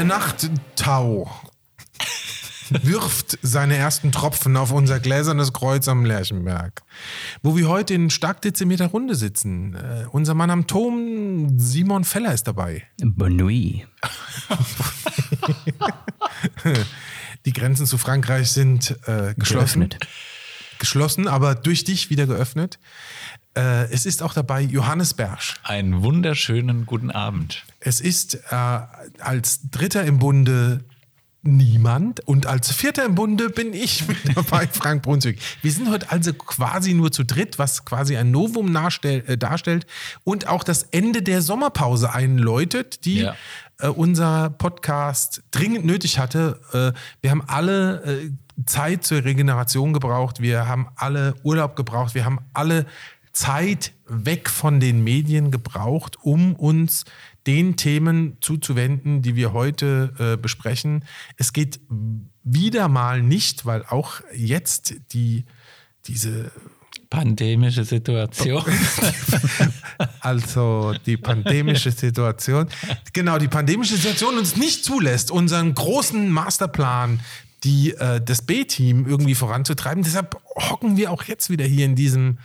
Der Nachttau wirft seine ersten Tropfen auf unser gläsernes Kreuz am Lerchenberg, wo wir heute in stark dezimeter Runde sitzen. Äh, unser Mann am Turm, Simon Feller, ist dabei. Bonui. Die Grenzen zu Frankreich sind äh, geschlossen. Geöffnet. Geschlossen, aber durch dich wieder geöffnet. Äh, es ist auch dabei Johannes Bersch. Einen wunderschönen guten Abend. Es ist äh, als Dritter im Bunde niemand und als Vierter im Bunde bin ich mit dabei, Frank Brunswick. Wir sind heute also quasi nur zu dritt, was quasi ein Novum äh, darstellt und auch das Ende der Sommerpause einläutet, die Ja. äh, unser Podcast dringend nötig hatte. Äh, wir haben alle äh, Zeit zur Regeneration gebraucht, wir haben alle Urlaub gebraucht, wir haben alle Zeit weg von den Medien gebraucht, um uns den Themen zuzuwenden, die wir heute äh, besprechen. Es geht wieder mal nicht, weil auch jetzt die diese Pandemische Situation. Also die pandemische Situation. Genau, die pandemische Situation uns nicht zulässt, unseren großen Masterplan, die, äh, das B-Team irgendwie voranzutreiben. Deshalb hocken wir auch jetzt wieder hier in diesem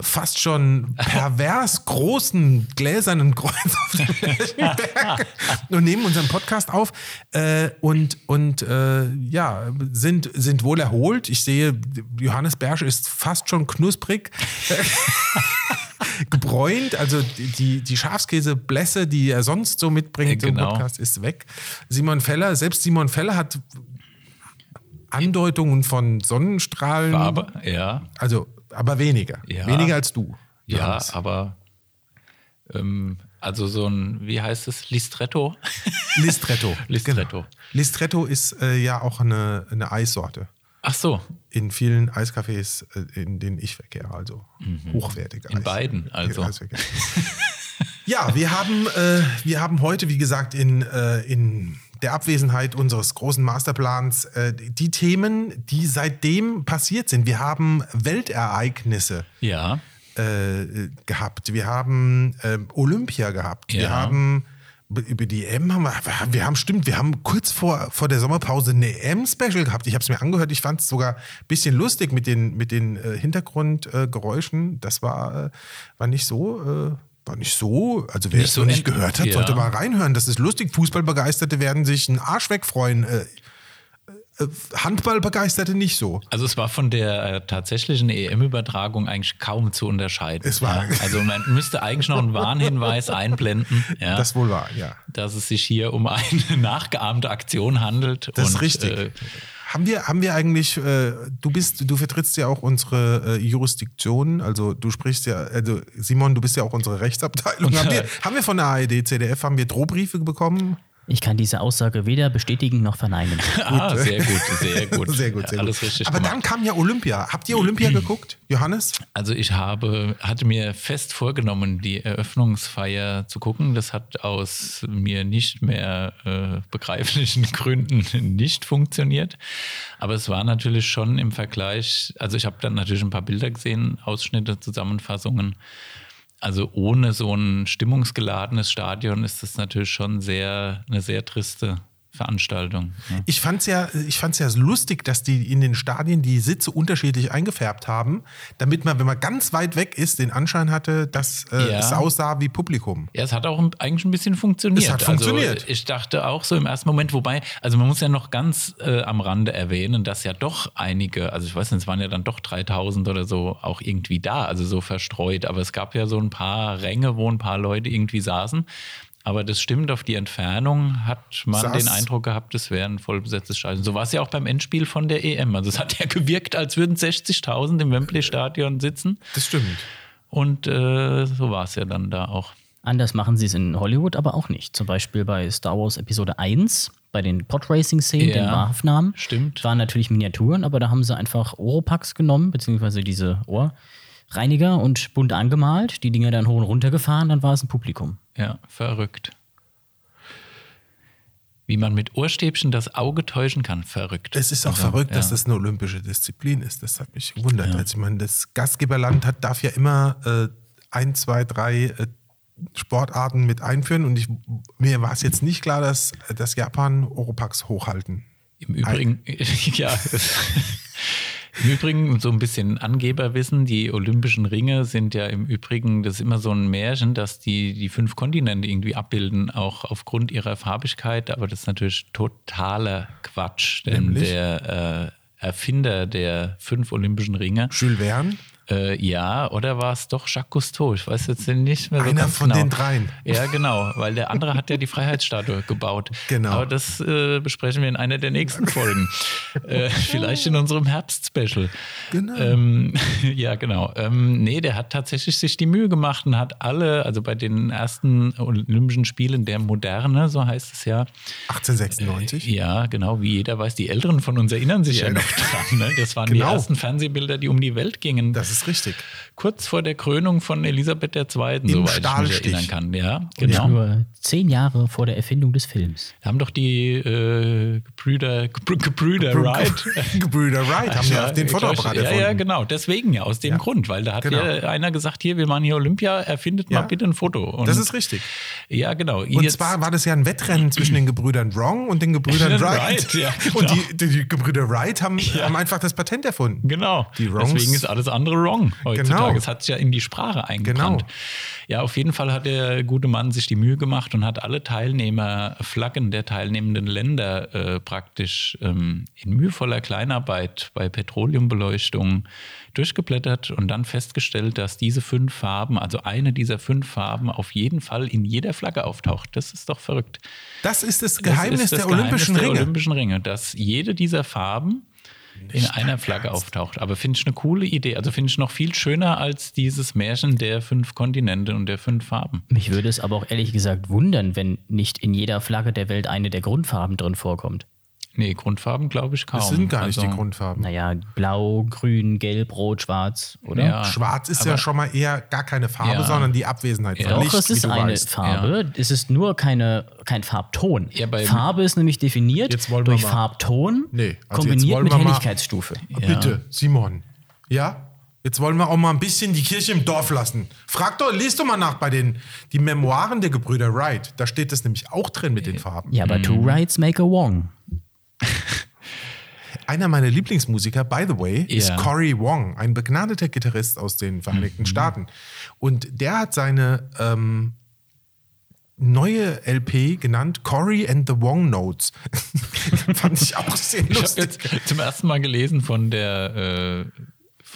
fast schon pervers großen gläsernen Kreuz auf dem Berg und nehmen unseren Podcast auf äh, und, und äh, ja, sind, sind wohl erholt. Ich sehe, Johannes Bersch ist fast schon knusprig gebräunt. Also die, die, die Schafskäseblässe, die er sonst so mitbringt Ja, im genau. Podcast, ist weg. Simon Feller, selbst Simon Feller hat Andeutungen von Sonnenstrahlen. Aber, ja, Also, aber weniger. Ja. Weniger als du. ja, Johannes. aber ähm, also so ein, wie heißt es, Listretto? Listretto. Listretto. Genau. Listretto ist äh, ja auch eine, eine Eissorte. Ach so, In vielen Eiscafés, äh, in denen ich verkehre, also hochwertige Mhm. in Eis. beiden also. Ja, wir haben, äh, wir haben heute, wie gesagt, in, äh, in der Abwesenheit unseres großen Masterplans äh, die Themen, die seitdem passiert sind. Wir haben Weltereignisse Ja, äh, gehabt. Wir haben ähm, Olympia gehabt. Wir Ja. haben b- über die EM haben wir, wir haben stimmt, wir haben kurz vor, vor der Sommerpause eine EM-Special gehabt. Ich habe es mir angehört, ich fand es sogar ein bisschen lustig mit den, mit den äh, Hintergrundgeräuschen. Äh, Geräuschen. das war, äh, war nicht so. Äh, war nicht so, also wer Nicht es so noch nicht gehört hat, ja. sollte mal reinhören. Das ist lustig. Fußballbegeisterte werden sich einen Arsch wegfreuen. Äh, äh, Handballbegeisterte nicht so. also es war von der äh, tatsächlichen EM-Übertragung eigentlich kaum zu unterscheiden. Es war- ja, also man müsste eigentlich noch einen Warnhinweis einblenden, ja, Das wohl war, ja. dass es sich hier um eine nachgeahmte Aktion handelt. Das ist und, richtig. Äh, haben wir, haben wir eigentlich, äh, du bist, du vertrittst ja auch unsere äh, Jurisdiktion, also du sprichst ja, also Simon, du bist ja auch unsere Rechtsabteilung. haben, wir, haben wir von der ARD, CDF, haben wir Drohbriefe bekommen? Ich kann diese Aussage weder bestätigen noch verneinen. ah, sehr gut, sehr gut. Sehr gut, sehr Alles gut. richtig Aber gemacht. dann kam ja Olympia. Habt ihr Olympia geguckt, Johannes? Also ich habe, hatte mir fest vorgenommen, die Eröffnungsfeier zu gucken. Das hat aus mir nicht mehr äh, begreiflichen Gründen nicht funktioniert. Aber es war natürlich schon im Vergleich, also ich habe dann natürlich ein paar Bilder gesehen, Ausschnitte, Zusammenfassungen. Also ohne so ein stimmungsgeladenes Stadion ist das natürlich schon sehr, eine sehr triste Veranstaltung. ne? Ich fand's ja, ich fand's ja lustig, dass die in den Stadien die Sitze unterschiedlich eingefärbt haben, damit man, wenn man ganz weit weg ist, den Anschein hatte, dass äh, Ja. es aussah wie Publikum. Ja, es hat auch eigentlich ein bisschen funktioniert. Es hat funktioniert. Also, ich dachte auch so im ersten Moment, wobei, also man muss ja noch ganz äh, am Rande erwähnen, dass ja doch einige, also ich weiß nicht, es waren ja dann doch 3000 oder so auch irgendwie da, also so verstreut, aber es gab ja so ein paar Ränge, wo ein paar Leute irgendwie saßen. Aber das stimmt, auf die Entfernung hat man Saß- den Eindruck gehabt, es wäre ein vollbesetztes Stadion. So war es ja auch beim Endspiel von der EM. Also es hat ja gewirkt, als würden 60.000 im Wembley-Stadion sitzen. Das stimmt. Und äh, so war es ja dann da auch. Anders machen sie es in Hollywood aber auch nicht. Zum Beispiel bei Star Wars Episode 1, bei den Podracing-Szenen, Ja, den Wahrhafnamen. stimmt. Waren natürlich Miniaturen, aber da haben sie einfach Oropax genommen, beziehungsweise diese Ohrreiniger und bunt angemalt, die Dinger dann hoch und runter gefahren, dann war es ein Publikum. Ja, verrückt. Wie man mit Ohrstäbchen das Auge täuschen kann, verrückt. Es ist auch Also, verrückt, dass ja. das eine olympische Disziplin ist. Das hat mich gewundert. Also ich meine, das Gastgeberland hat, darf ja immer äh, ein, zwei, drei äh, Sportarten mit einführen. Und ich, mir war es jetzt nicht klar, dass, dass Japan Oropax hochhalten. Im Übrigen, ja. Im Übrigen, so ein bisschen Angeberwissen, die Olympischen Ringe sind ja im Übrigen, das ist immer so ein Märchen, dass die die fünf Kontinente irgendwie abbilden, auch aufgrund ihrer Farbigkeit, aber das ist natürlich totaler Quatsch, denn Nämlich? der äh, Erfinder der fünf Olympischen Ringe, Jules Verne? Äh, ja, oder war es doch Jacques Cousteau? Ich weiß jetzt nicht mehr so Einer von genau. den dreien. Ja, genau, weil der andere hat ja die Freiheitsstatue gebaut. Genau. Aber das äh, besprechen wir in einer der nächsten Folgen. äh, vielleicht in unserem Herbst-Special. Genau. Ähm, ja, genau. Ähm, nee, der hat tatsächlich sich die Mühe gemacht und hat alle, also bei den ersten Olympischen Spielen der Moderne, so heißt es ja, 1896? ja, genau, wie jeder weiß, die Älteren von uns erinnern sich ja, noch dran. Ne? Das waren die Genau. ersten Fernsehbilder, die um die Welt gingen. Das ist richtig. Kurz vor der Krönung von Elisabeth II., soweit ich mich erinnern kann. Ja, Nicht genau. nur zehn Jahre vor der Erfindung des Films. Da haben doch die äh, Gebrüder, Gebrü- Gebrüder Wright. Gebrüder Wright haben ja, den ich glaub, Fotoapparat Ja, erfunden. ja, genau. Deswegen ja, aus dem Grund, weil da hat Genau. ja einer gesagt, hier, wir machen hier Olympia, erfindet Ja. mal bitte ein Foto. Und, Das ist richtig. Ja, genau. Und zwar war das ja ein Wettrennen zwischen den Gebrüdern Wrong und den Gebrüdern Wright. Wright, ja, Und genau. die, die, die Gebrüder Wright haben, haben einfach das Patent erfunden. Genau. Die Wrongs- Deswegen ist alles andere wrong heutzutage. Genau. Es hat sich ja in die Sprache eingebrannt. Genau. Ja, auf jeden Fall hat der gute Mann sich die Mühe gemacht und hat alle Teilnehmerflaggen der teilnehmenden Länder äh, praktisch ähm, in mühevoller Kleinarbeit bei Petroleumbeleuchtung durchgeblättert und dann festgestellt, dass diese fünf Farben, also eine dieser fünf Farben, auf jeden Fall in jeder Flagge auftaucht. Das ist doch verrückt. Das ist das Das Geheimnis ist das der Geheimnis Olympischen der Ringe. Olympischen Ringe, dass jede dieser Farben in einer Flagge auftaucht. Aber finde ich eine coole Idee. Also finde ich noch viel schöner als dieses Märchen der fünf Kontinente und der fünf Farben. Mich würde es aber auch ehrlich gesagt wundern, wenn nicht in jeder Flagge der Welt eine der Grundfarben drin vorkommt. Nee, Grundfarben glaube ich kaum. Das sind gar nicht Also, die Grundfarben. Naja, blau, grün, gelb, rot, schwarz, oder? Ja. Schwarz ist aber- ja schon mal eher gar keine Farbe, Ja. sondern die Abwesenheit von Ja. Doch, Licht, es wie ist eine weißt. Farbe. Es ist nur keine, kein Farbton. Ja, bei- Farbe ist nämlich definiert Jetzt wollen wir durch mal- Farbton, Nee, also jetzt kombiniert wollen mit wir mal- Helligkeitsstufe. Ah, Bitte, Simon. Ja? Jetzt wollen wir auch mal ein bisschen die Kirche im Dorf lassen. Frag doch, lest doch mal nach bei den die Memoiren der Gebrüder Wright. Da steht das nämlich auch drin mit den Farben. Ja, aber Mhm. two rights make a wrong. Einer meiner Lieblingsmusiker, by the way, ist Ja. Cory Wong, ein begnadeter Gitarrist aus den Mhm. Vereinigten Staaten. Und der hat seine ähm, neue LP genannt Cory and the Wong Notes. Fand ich auch sehr Ich habe lustig. jetzt zum ersten Mal gelesen von der äh,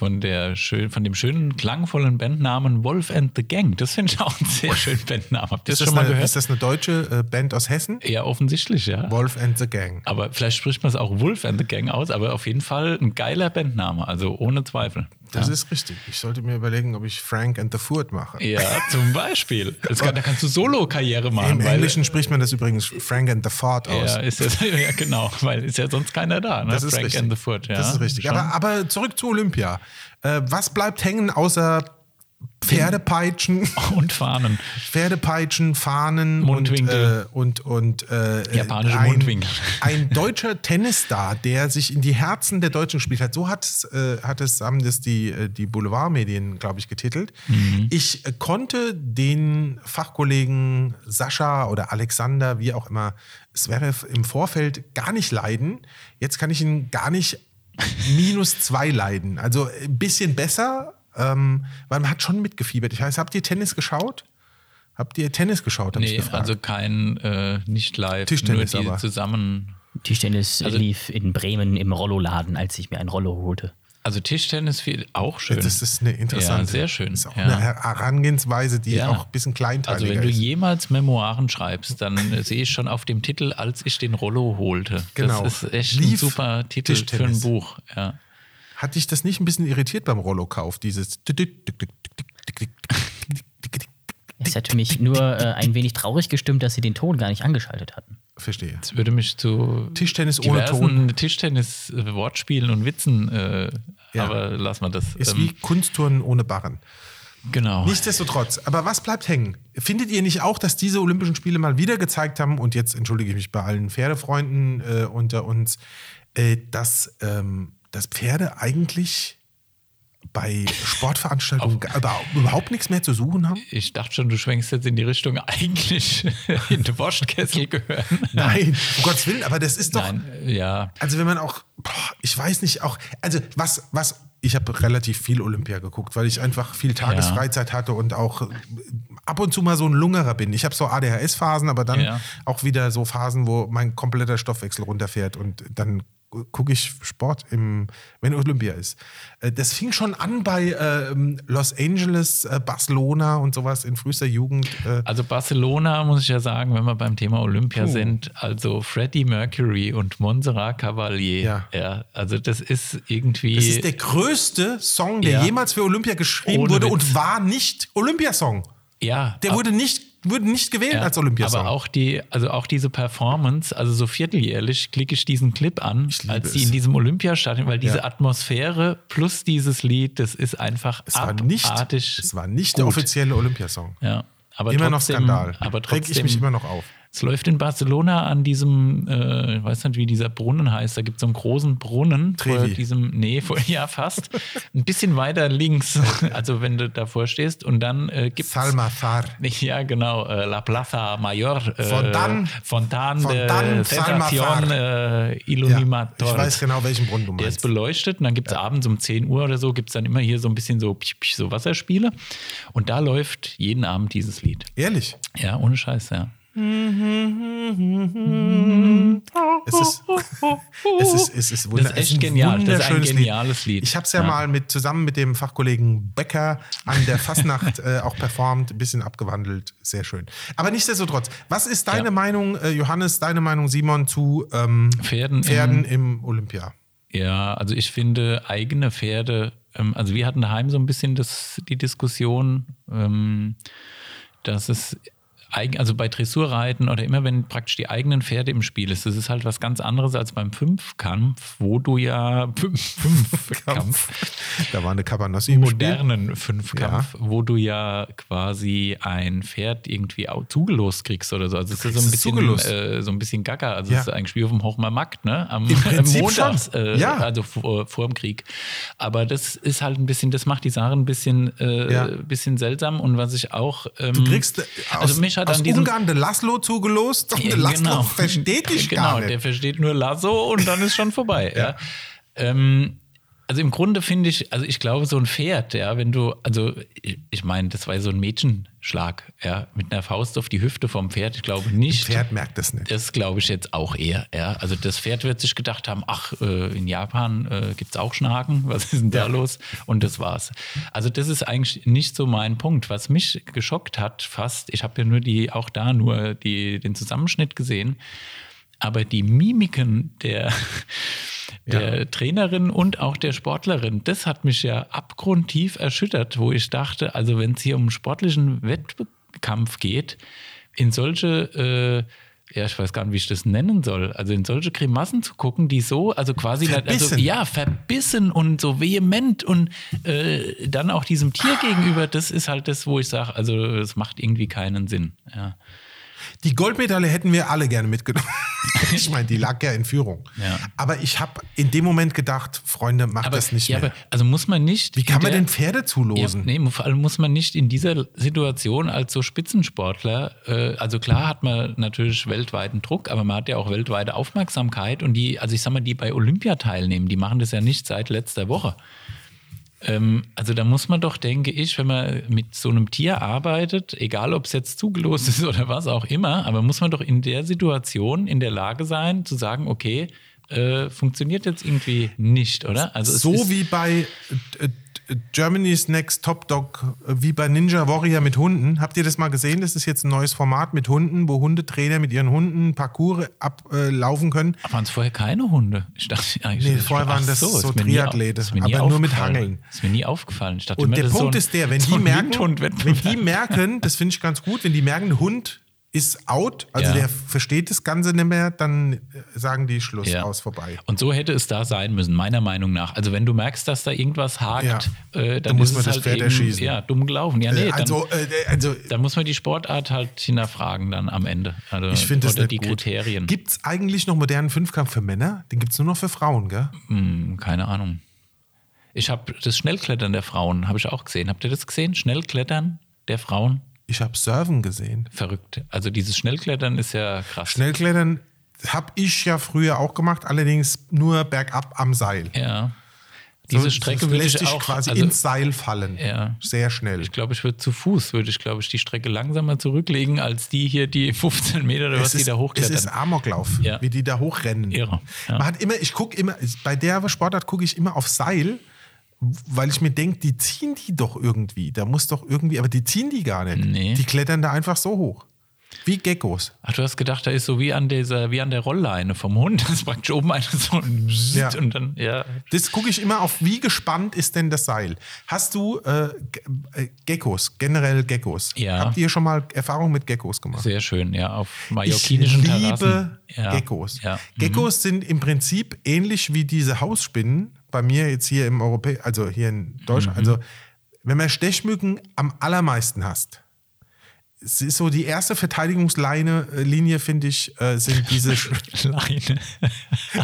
von der schön, von dem schönen klangvollen Bandnamen Wolf and the Gang. Das finde ich auch einen sehr schönen Bandnamen. Habt ihr Ist das das, schon mal eine, gehört? ist das eine deutsche äh, Band aus Hessen? ja, offensichtlich, ja. Wolf and the Gang. Aber vielleicht spricht man es auch Wolf and the Gang aus, aber auf jeden Fall ein geiler Bandname, also ohne Zweifel. Das ist richtig. Ich sollte mir überlegen, ob ich Frank and the Furt mache. Ja, zum Beispiel. Das kann, da kannst du Solo-Karriere machen. Im Englischen spricht man das übrigens Frank and the Fort aus. Ja, ist ja, ja, genau, weil ist ja sonst keiner da. Ne? das ist Frank richtig. and the Foot, ja. Das ist richtig. Aber, aber zurück zu Olympia. Äh, was bleibt hängen außer Pferdepeitschen, und Fahnen. Pferdepeitschen, Fahnen Mundwinkel. und, äh, und, und äh, Japanische ein, Mundwinkel. Ein deutscher Tennisstar, der sich in die Herzen der Deutschen gespielt hat. So hat es, äh, hat es haben das die, äh, die Boulevardmedien, glaube ich, getitelt. Mhm. Ich äh, konnte den Fachkollegen Sascha oder Alexander, wie auch immer, Zverev im Vorfeld gar nicht leiden. Jetzt kann ich ihn gar nicht minus zwei leiden. Also ein bisschen besser, ähm, weil man hat schon mitgefiebert. Ich weiß, habt ihr Tennis geschaut? Habt ihr Tennis geschaut? Nee, also kein äh, nicht live, Tischtennis nur die aber. zusammen. Tischtennis Also- lief in Bremen im Rolloladen, als ich mir ein Rollo holte. Also Tischtennis viel auch schön. Das ist eine interessante. Ja, sehr schön, Das ist auch ja. eine Herangehensweise, die Ja. auch ein bisschen kleinteiliger also wenn du ist. jemals Memoiren schreibst, dann sehe ich schon auf dem Titel, als ich den Rollo holte. Genau. Das ist echt ein Lief super Titel für ein. Buch. Ja. Hat dich das nicht ein bisschen irritiert beim Rollo-Kauf? Dieses. Es hätte mich nur äh, ein wenig traurig gestimmt, dass sie den Ton gar nicht angeschaltet hatten. Verstehe. Das würde mich zu Tischtennis ohne Ton Tischtennis-Wortspielen und Witzen, äh, Ja. aber lass mal das. ist ähm, wie Kunstturnen ohne Barren. genau. Nichtsdestotrotz, aber was bleibt hängen? Findet ihr nicht auch, dass diese Olympischen Spiele mal wieder gezeigt haben, und jetzt entschuldige ich mich bei allen Pferdefreunden äh, unter uns, äh, dass, ähm, dass Pferde eigentlich bei Sportveranstaltungen überhaupt nichts mehr zu suchen haben? Ich dachte schon, du schwenkst jetzt in die Richtung eigentlich in den Waschkessel gehören. Nein, um Gottes Willen, aber das ist doch. Nein, ja. Also wenn man auch, boah, ich weiß nicht, auch, also was, was, ich habe relativ viel Olympia geguckt, weil ich einfach viel Tagesfreizeit hatte und auch ab und zu mal so ein Lungerer bin. Ich habe so ADHS-Phasen, aber dann Ja. auch wieder so Phasen, wo mein kompletter Stoffwechsel runterfährt und dann gucke ich Sport, im, wenn Olympia ist. Äh, Das fing schon an bei ähm, Los Angeles, äh, Barcelona und sowas in frühester Jugend. Äh, Also Barcelona, muss ich ja sagen, wenn wir beim Thema Olympia sind, also Freddie Mercury und Montserrat Cavalier. Ja. also das ist irgendwie. Das ist der größte Song, der Ja. jemals für Olympia geschrieben Ohne wurde Witz. und war nicht Olympiasong. ja, Der wurde nicht, wurde nicht gewählt Ja, als Olympiasong. Aber auch die, also auch diese Performance, also so vierteljährlich klicke ich diesen Clip an, als die es. in diesem Olympiastadion, weil diese Ja. Atmosphäre plus dieses Lied, das ist einfach es war nicht, es war nicht der gut. offizielle Olympiasong. Ja, aber Immer noch trotzdem, Skandal. Aber Reg trotzdem, ich mich immer noch auf. Es läuft in Barcelona an diesem, äh, ich weiß nicht, wie dieser Brunnen heißt. Da gibt es so einen großen Brunnen vor Trevi. diesem, nee, vor, ja, fast. Ein bisschen weiter links, also wenn du davor stehst. Und dann äh, gibt es. Salmazar. Ja, genau, äh, La Plaza Mayor. Äh, Fontan- Fontan de Fontan Sensación äh, Ja, Illuminator. ich weiß genau, welchen Brunnen du Der ist meinst. beleuchtet und dann gibt es abends um 10 Uhr oder so, gibt es dann immer hier so ein bisschen so, piep, piep, so Wasserspiele. Und da läuft jeden Abend dieses Lied. Ehrlich. Ja, ohne Scheiß, ja. Es ist, es ist, es ist, wunder- Das ist echt es ein genial. Das ist ein geniales Lied. Ich habe es ja, Ja. mal mit zusammen mit dem Fachkollegen Becker an der Fastnacht äh, auch performt, ein bisschen abgewandelt, sehr schön. Aber nichtsdestotrotz, was ist deine Ja. Meinung, äh, Johannes, deine Meinung, Simon, zu ähm, Pferden, Pferden Im, im Olympia? ja, also ich finde eigene Pferde, ähm, also wir hatten daheim so ein bisschen das, die Diskussion, ähm, dass es also bei Dressurreiten oder immer wenn praktisch die eigenen Pferde im Spiel ist, das ist halt was ganz anderes als beim Fünfkampf, wo du ja Fünfkampf, Da war eine Cabanossi im Spiel. modernen Fünfkampf, wo du ja quasi ein Pferd irgendwie auch zugelost kriegst oder so. Also es ist so ein bisschen, äh, so ein bisschen gaga. Also Ja. es ist wie auf dem Hochmer Markt, ne? Am, schon. äh, Ja. also vor, vor dem Krieg. Aber das ist halt ein bisschen, das macht die Sache ein bisschen, äh, Ja. bisschen seltsam und was ich auch. Ähm, Du kriegst äh, also mich hat aus an diesem Ungarn der Laszlo zugelost und ja, der Laszlo genau. versteht dich genau, gar der nicht. versteht nur Lasso und dann ist schon vorbei. ja. Ähm, also im Grunde finde ich, also ich glaube, so ein Pferd, ja, wenn du, also ich, ich meine, das war so ein Mädchenschlag, ja, mit einer Faust auf die Hüfte vom Pferd. Ich glaube nicht. Pferd merkt das nicht. Das glaube ich jetzt auch eher. Ja. Also das Pferd wird sich gedacht haben, ach, äh, in Japan äh, gibt es auch Schnaken, was ist denn da Ja. los? Und das war's. Also das ist eigentlich nicht so mein Punkt. Was mich geschockt hat fast, ich habe ja nur die, auch da nur die, den Zusammenschnitt gesehen, aber die Mimiken der, der Trainerin und auch der Sportlerin, das hat mich ja abgrundtief erschüttert, wo ich dachte, also wenn es hier um einen sportlichen Wettkampf geht, in solche, äh, ja, ich weiß gar nicht, wie ich das nennen soll, also in solche Grimassen zu gucken, die so, also quasi, also, Verbissen. ja, verbissen und so vehement und äh, dann auch diesem Tier gegenüber, das ist halt das, wo ich sage, also das macht irgendwie keinen Sinn. Ja. Die Goldmedaille hätten wir alle gerne mitgenommen. ich meine, die lag ja in Führung. Ja. Aber ich habe in dem Moment gedacht, Freunde, macht Aber, das nicht ja, mehr. aber also muss man nicht. Wie kann man der- denn Pferde zulosen? Ja, nee, vor allem muss man nicht in dieser Situation als so Spitzensportler, äh, also klar hat man natürlich weltweiten Druck, aber man hat ja auch weltweite Aufmerksamkeit und die, also ich sag mal, die bei Olympia teilnehmen, die machen das ja nicht seit letzter Woche. Ähm, also da muss man doch, denke ich, wenn man mit so einem Tier arbeitet, egal ob es jetzt zugelost ist oder was auch immer, aber muss man doch in der Situation in der Lage sein, zu sagen, okay, äh, funktioniert jetzt irgendwie nicht, oder? Also so wie bei äh, Germany's Next Top Dog, äh, wie bei Ninja Warrior mit Hunden. Habt ihr das mal gesehen? Das ist jetzt ein neues Format mit Hunden, wo Hundetrainer mit ihren Hunden Parcours ablaufen können. Waren es vorher keine Hunde? Ich dachte eigentlich, Nee, das- vorher waren das so au- Triathlete, aber nur mit. Hangeln. Ist mir nie aufgefallen. Dachte Und der Punkt so ein- ist der, wenn so die merken, wenn die merken, das finde ich ganz gut, wenn die merken, Hund ist out, also Ja. der versteht das Ganze nicht mehr, dann äh, sagen die Schluss Ja. aus vorbei. Und so hätte es da sein müssen, meiner Meinung nach. Also wenn du merkst, dass da irgendwas hakt, Ja. äh, Da dann muss ist man es das halt Pferd eben, erschießen. ja, dumm gelaufen. Ja, nee, Äh, also, dann, äh, also dann muss man die Sportart halt hinterfragen dann am Ende. Also, ich finde das nicht die gut. Kriterien. Gibt es eigentlich noch modernen Fünfkampf für Männer? Den gibt es nur noch für Frauen, gell? Hm, keine Ahnung. Ich habe das Schnellklettern der Frauen, habe ich auch gesehen. Habt ihr das gesehen? Schnellklettern der Frauen? Ich habe Surfen gesehen. Verrückt. Also dieses Schnellklettern ist ja krass. Schnellklettern habe ich ja früher auch gemacht, allerdings nur bergab am Seil. ja. Diese So, Strecke würde lässt ich auch quasi also, ins Seil fallen. Ja. Sehr schnell. Ich glaube, ich würde zu Fuß, würde ich, glaube ich, die Strecke langsamer zurücklegen, als die hier, die 15 Meter oder was es die ist, da es hochklettern. ist Amoklauf, Ja. wie die da hochrennen. Irre, ja. Man hat immer, ich gucke immer, bei der Sportart gucke ich immer auf Seil, weil ich mir denke, die ziehen die doch irgendwie. Da muss doch irgendwie, aber die ziehen die gar nicht. Nee. Die klettern da einfach so hoch. Wie Geckos. Ach, du hast gedacht, da ist so wie an dieser, wie an der Rollleine vom Hund. Das ist praktisch oben eine so ein Ja. und dann, ja. Das gucke ich immer auf, wie gespannt ist denn das Seil. Hast du äh, äh, Geckos, generell Geckos? Ja. Habt ihr schon mal Erfahrung mit Geckos gemacht? Sehr schön, ja, auf Ich mallorquinischen liebe Terrassen. Ja. Geckos. Ja. Geckos sind im Prinzip ähnlich wie diese Hausspinnen bei mir jetzt hier im Europä also hier in Deutschland. Mhm. Also wenn man Stechmücken am allermeisten hast, es ist so die erste Verteidigungslinie, äh, Linie finde ich, äh, sind diese, Leine.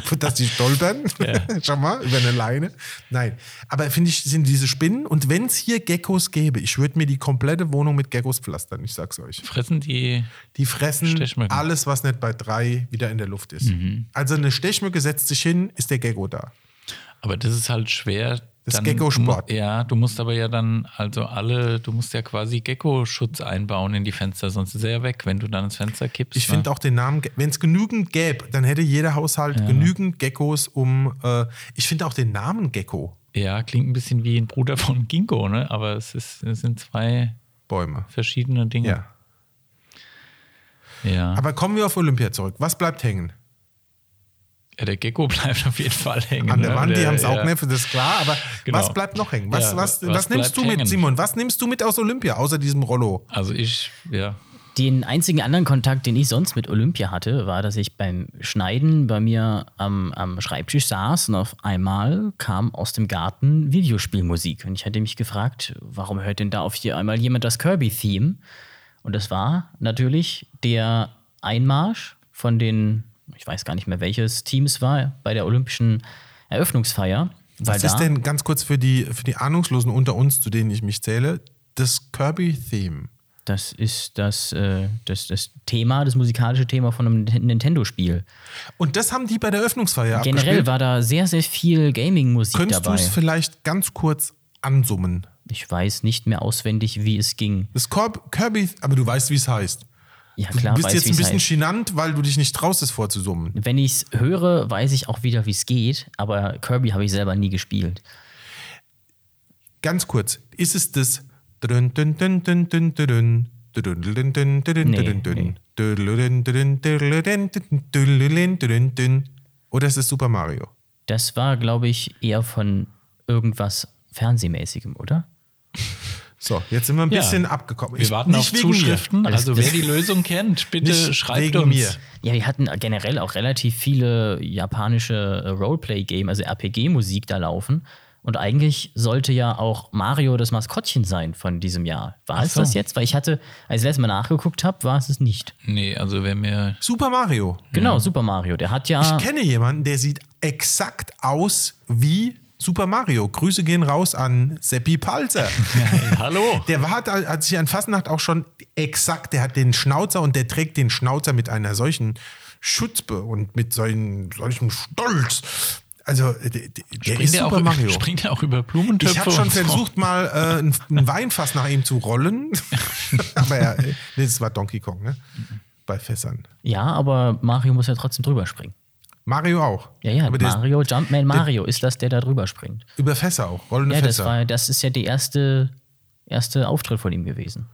dass die stolpern, schon mal über eine Leine. Nein, aber finde ich, sind diese Spinnen und wenn es hier Geckos gäbe, ich würde mir die komplette Wohnung mit Geckos pflastern, ich sag's euch. Fressen die. Die fressen Stechmücken. alles, was nicht bei drei wieder in der Luft ist. Also eine Stechmücke setzt sich hin, ist der Gecko da. Aber das ist halt schwer. Das dann- Gecko-Sport. du mu- Ja, du musst aber ja dann, also alle, du musst ja quasi Gecko-Schutz einbauen in die Fenster, sonst ist er ja weg, wenn du dann ins Fenster kippst. Ich ne? finde auch den Namen, wenn es genügend gäbe, dann hätte jeder Haushalt genügend Geckos, um. Äh, ich finde auch den Namen Gecko Ja, klingt ein bisschen wie ein Bruder von Ginkgo, ne? Aber es, ist, es sind zwei Bäume. verschiedene Dinge. Ja. Ja. Aber kommen wir auf Olympia zurück. Was bleibt hängen? Ja, der Gecko bleibt auf jeden Fall hängen. An der ne? Wand, die Der- haben ja. Saugnäpfe, das ist klar, aber Genau. was bleibt noch hängen? Was, Ja, was, was, was nimmst du mit, hängen? Simon? Was nimmst du mit aus Olympia, außer diesem Rollo? Also ich, ja. Den einzigen anderen Kontakt, den ich sonst mit Olympia hatte, war, dass ich beim Schneiden bei mir am, am Schreibtisch saß und auf einmal kam aus dem Garten Videospielmusik. Und ich hatte mich gefragt, warum hört denn da auf hier einmal jemand das Kirby-Theme? Und das war natürlich der Einmarsch von den, ich weiß gar nicht mehr welches Team es war, bei der olympischen Eröffnungsfeier. Was ist denn ganz kurz für die, für die Ahnungslosen unter uns, zu denen ich mich zähle, das Kirby-Theme? Das ist das, äh, das, das Thema, das musikalische Thema von einem Nintendo-Spiel. Und das haben die bei der Öffnungsfeier Generell abgespielt. war da sehr, sehr viel Gaming-Musik Könntest du dabei. es vielleicht ganz kurz ansummen? Ich weiß nicht mehr auswendig, wie es ging. Das Korb- Kirby, aber du weißt, wie es heißt. Ja, klar, du bist jetzt ein bisschen heißt. Chinant, weil du dich nicht traust, es vorzusummen. Wenn ich es höre, weiß ich auch wieder, wie es geht, aber Kirby habe ich selber nie gespielt. Ganz kurz, ist es das nee. oder ist es Super Mario? Das war, glaube ich, eher von irgendwas Fernsehmäßigem, oder? So, jetzt sind wir ein Ja. bisschen abgekommen. Wir Ich- warten auf wegen mir. Zuschriften. Also Das- wer die Lösung kennt, bitte Nicht schreibt wegen uns. mir. Ja, wir hatten generell auch relativ viele japanische äh, Roleplay-Game, also RPG-Musik da laufen. Und eigentlich sollte ja auch Mario das Maskottchen sein von diesem Jahr. War es so. das jetzt? Weil ich hatte, als ich letztes Mal nachgeguckt habe, war es es nicht. Nee, also wer mir Super Mario. Genau, Super Mario. Der hat ja. Ich kenne jemanden, der sieht exakt aus wie Super Mario. Grüße gehen raus an Seppi Palzer. Hallo. Der war, hat, hat sich an Fastnacht auch schon exakt, der hat den Schnauzer und der trägt den Schnauzer mit einer solchen Schutzbe und mit solchen, solchem Stolz. Also, der, der der Springt ist der, Super auch, Mario. springt er auch über Blumentöpfe? Ich habe schon und so? versucht, mal äh, ein, ein Weinfass nach ihm zu rollen. Aber er, nee, das war Donkey Kong, ne? Bei Fässern. Ja, aber Mario muss ja trotzdem drüber springen. Mario auch. Ja, ja, Aber der ist Mario, Jumpman Mario ist das, der da drüber springt. über Fässer auch, rollende Ja, das, Fässer. war, das ist ja der erste, erste Auftritt von ihm gewesen.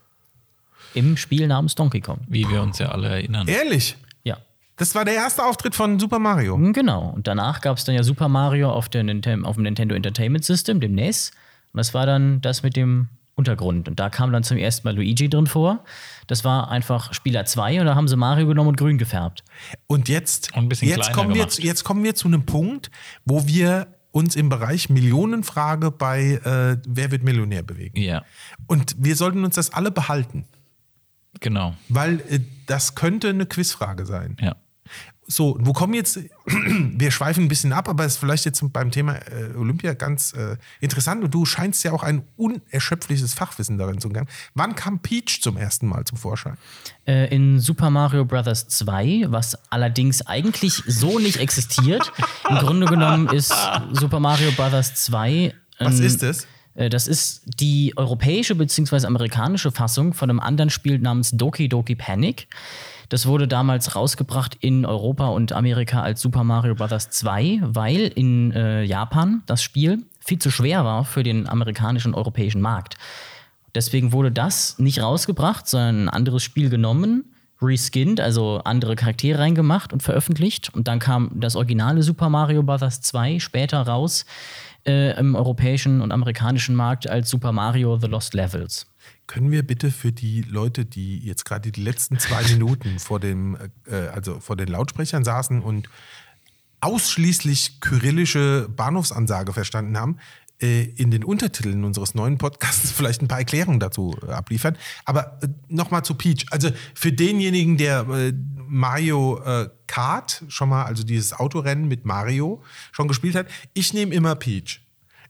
Im Spiel namens Donkey Kong. Wie wir uns ja alle erinnern. Ehrlich? Ja. Das war der erste Auftritt von Super Mario. Hm, Genau. Und danach gab es dann ja Super Mario auf, der auf dem Nintendo Entertainment System, dem NES. Und das war dann das mit dem Untergrund. Und da kam dann zum ersten Mal Luigi drin vor. Das war einfach Spieler 2 und da haben sie Mario genommen und grün gefärbt. Und jetzt, Und jetzt, kommen wir, jetzt kommen wir zu einem Punkt, wo wir uns im Bereich Millionenfrage bei äh, Wer wird Millionär bewegen. Ja, Und wir sollten uns das alle behalten, genau. weil äh, das könnte eine Quizfrage sein. Ja. So, wo kommen jetzt, wir schweifen ein bisschen ab, aber es ist vielleicht jetzt beim Thema äh, Olympia ganz äh, interessant und du scheinst ja auch ein unerschöpfliches Fachwissen darin zu haben. Wann kam Peach zum ersten Mal zum Vorschein? Äh, in Super Mario Bros. 2, was allerdings eigentlich so nicht existiert. Im Grunde genommen ist Super Mario Bros. 2. Was ein- ist es? Äh, Das ist die europäische bzw. amerikanische Fassung von einem anderen Spiel namens Doki Doki Panic. Das wurde damals rausgebracht in Europa und Amerika als Super Mario Bros. 2, weil in äh, Japan das Spiel viel zu schwer war für den amerikanischen und europäischen Markt. Deswegen wurde das nicht rausgebracht, sondern ein anderes Spiel genommen, reskinned, also andere Charaktere reingemacht und veröffentlicht. Und dann kam das originale Super Mario Bros. 2 später raus äh, im europäischen und amerikanischen Markt als Super Mario The Lost Levels. Können wir bitte für die Leute, die jetzt gerade die letzten zwei Minuten vor dem, äh, also vor den Lautsprechern saßen und ausschließlich kyrillische Bahnhofsansage verstanden haben, äh, in den Untertiteln unseres neuen Podcasts vielleicht ein paar Erklärungen dazu äh, abliefern. Aber äh, nochmal zu Peach. Also für denjenigen, der äh, Mario äh, Kart schon mal, also dieses Autorennen mit Mario schon gespielt hat, ich nehme immer Peach.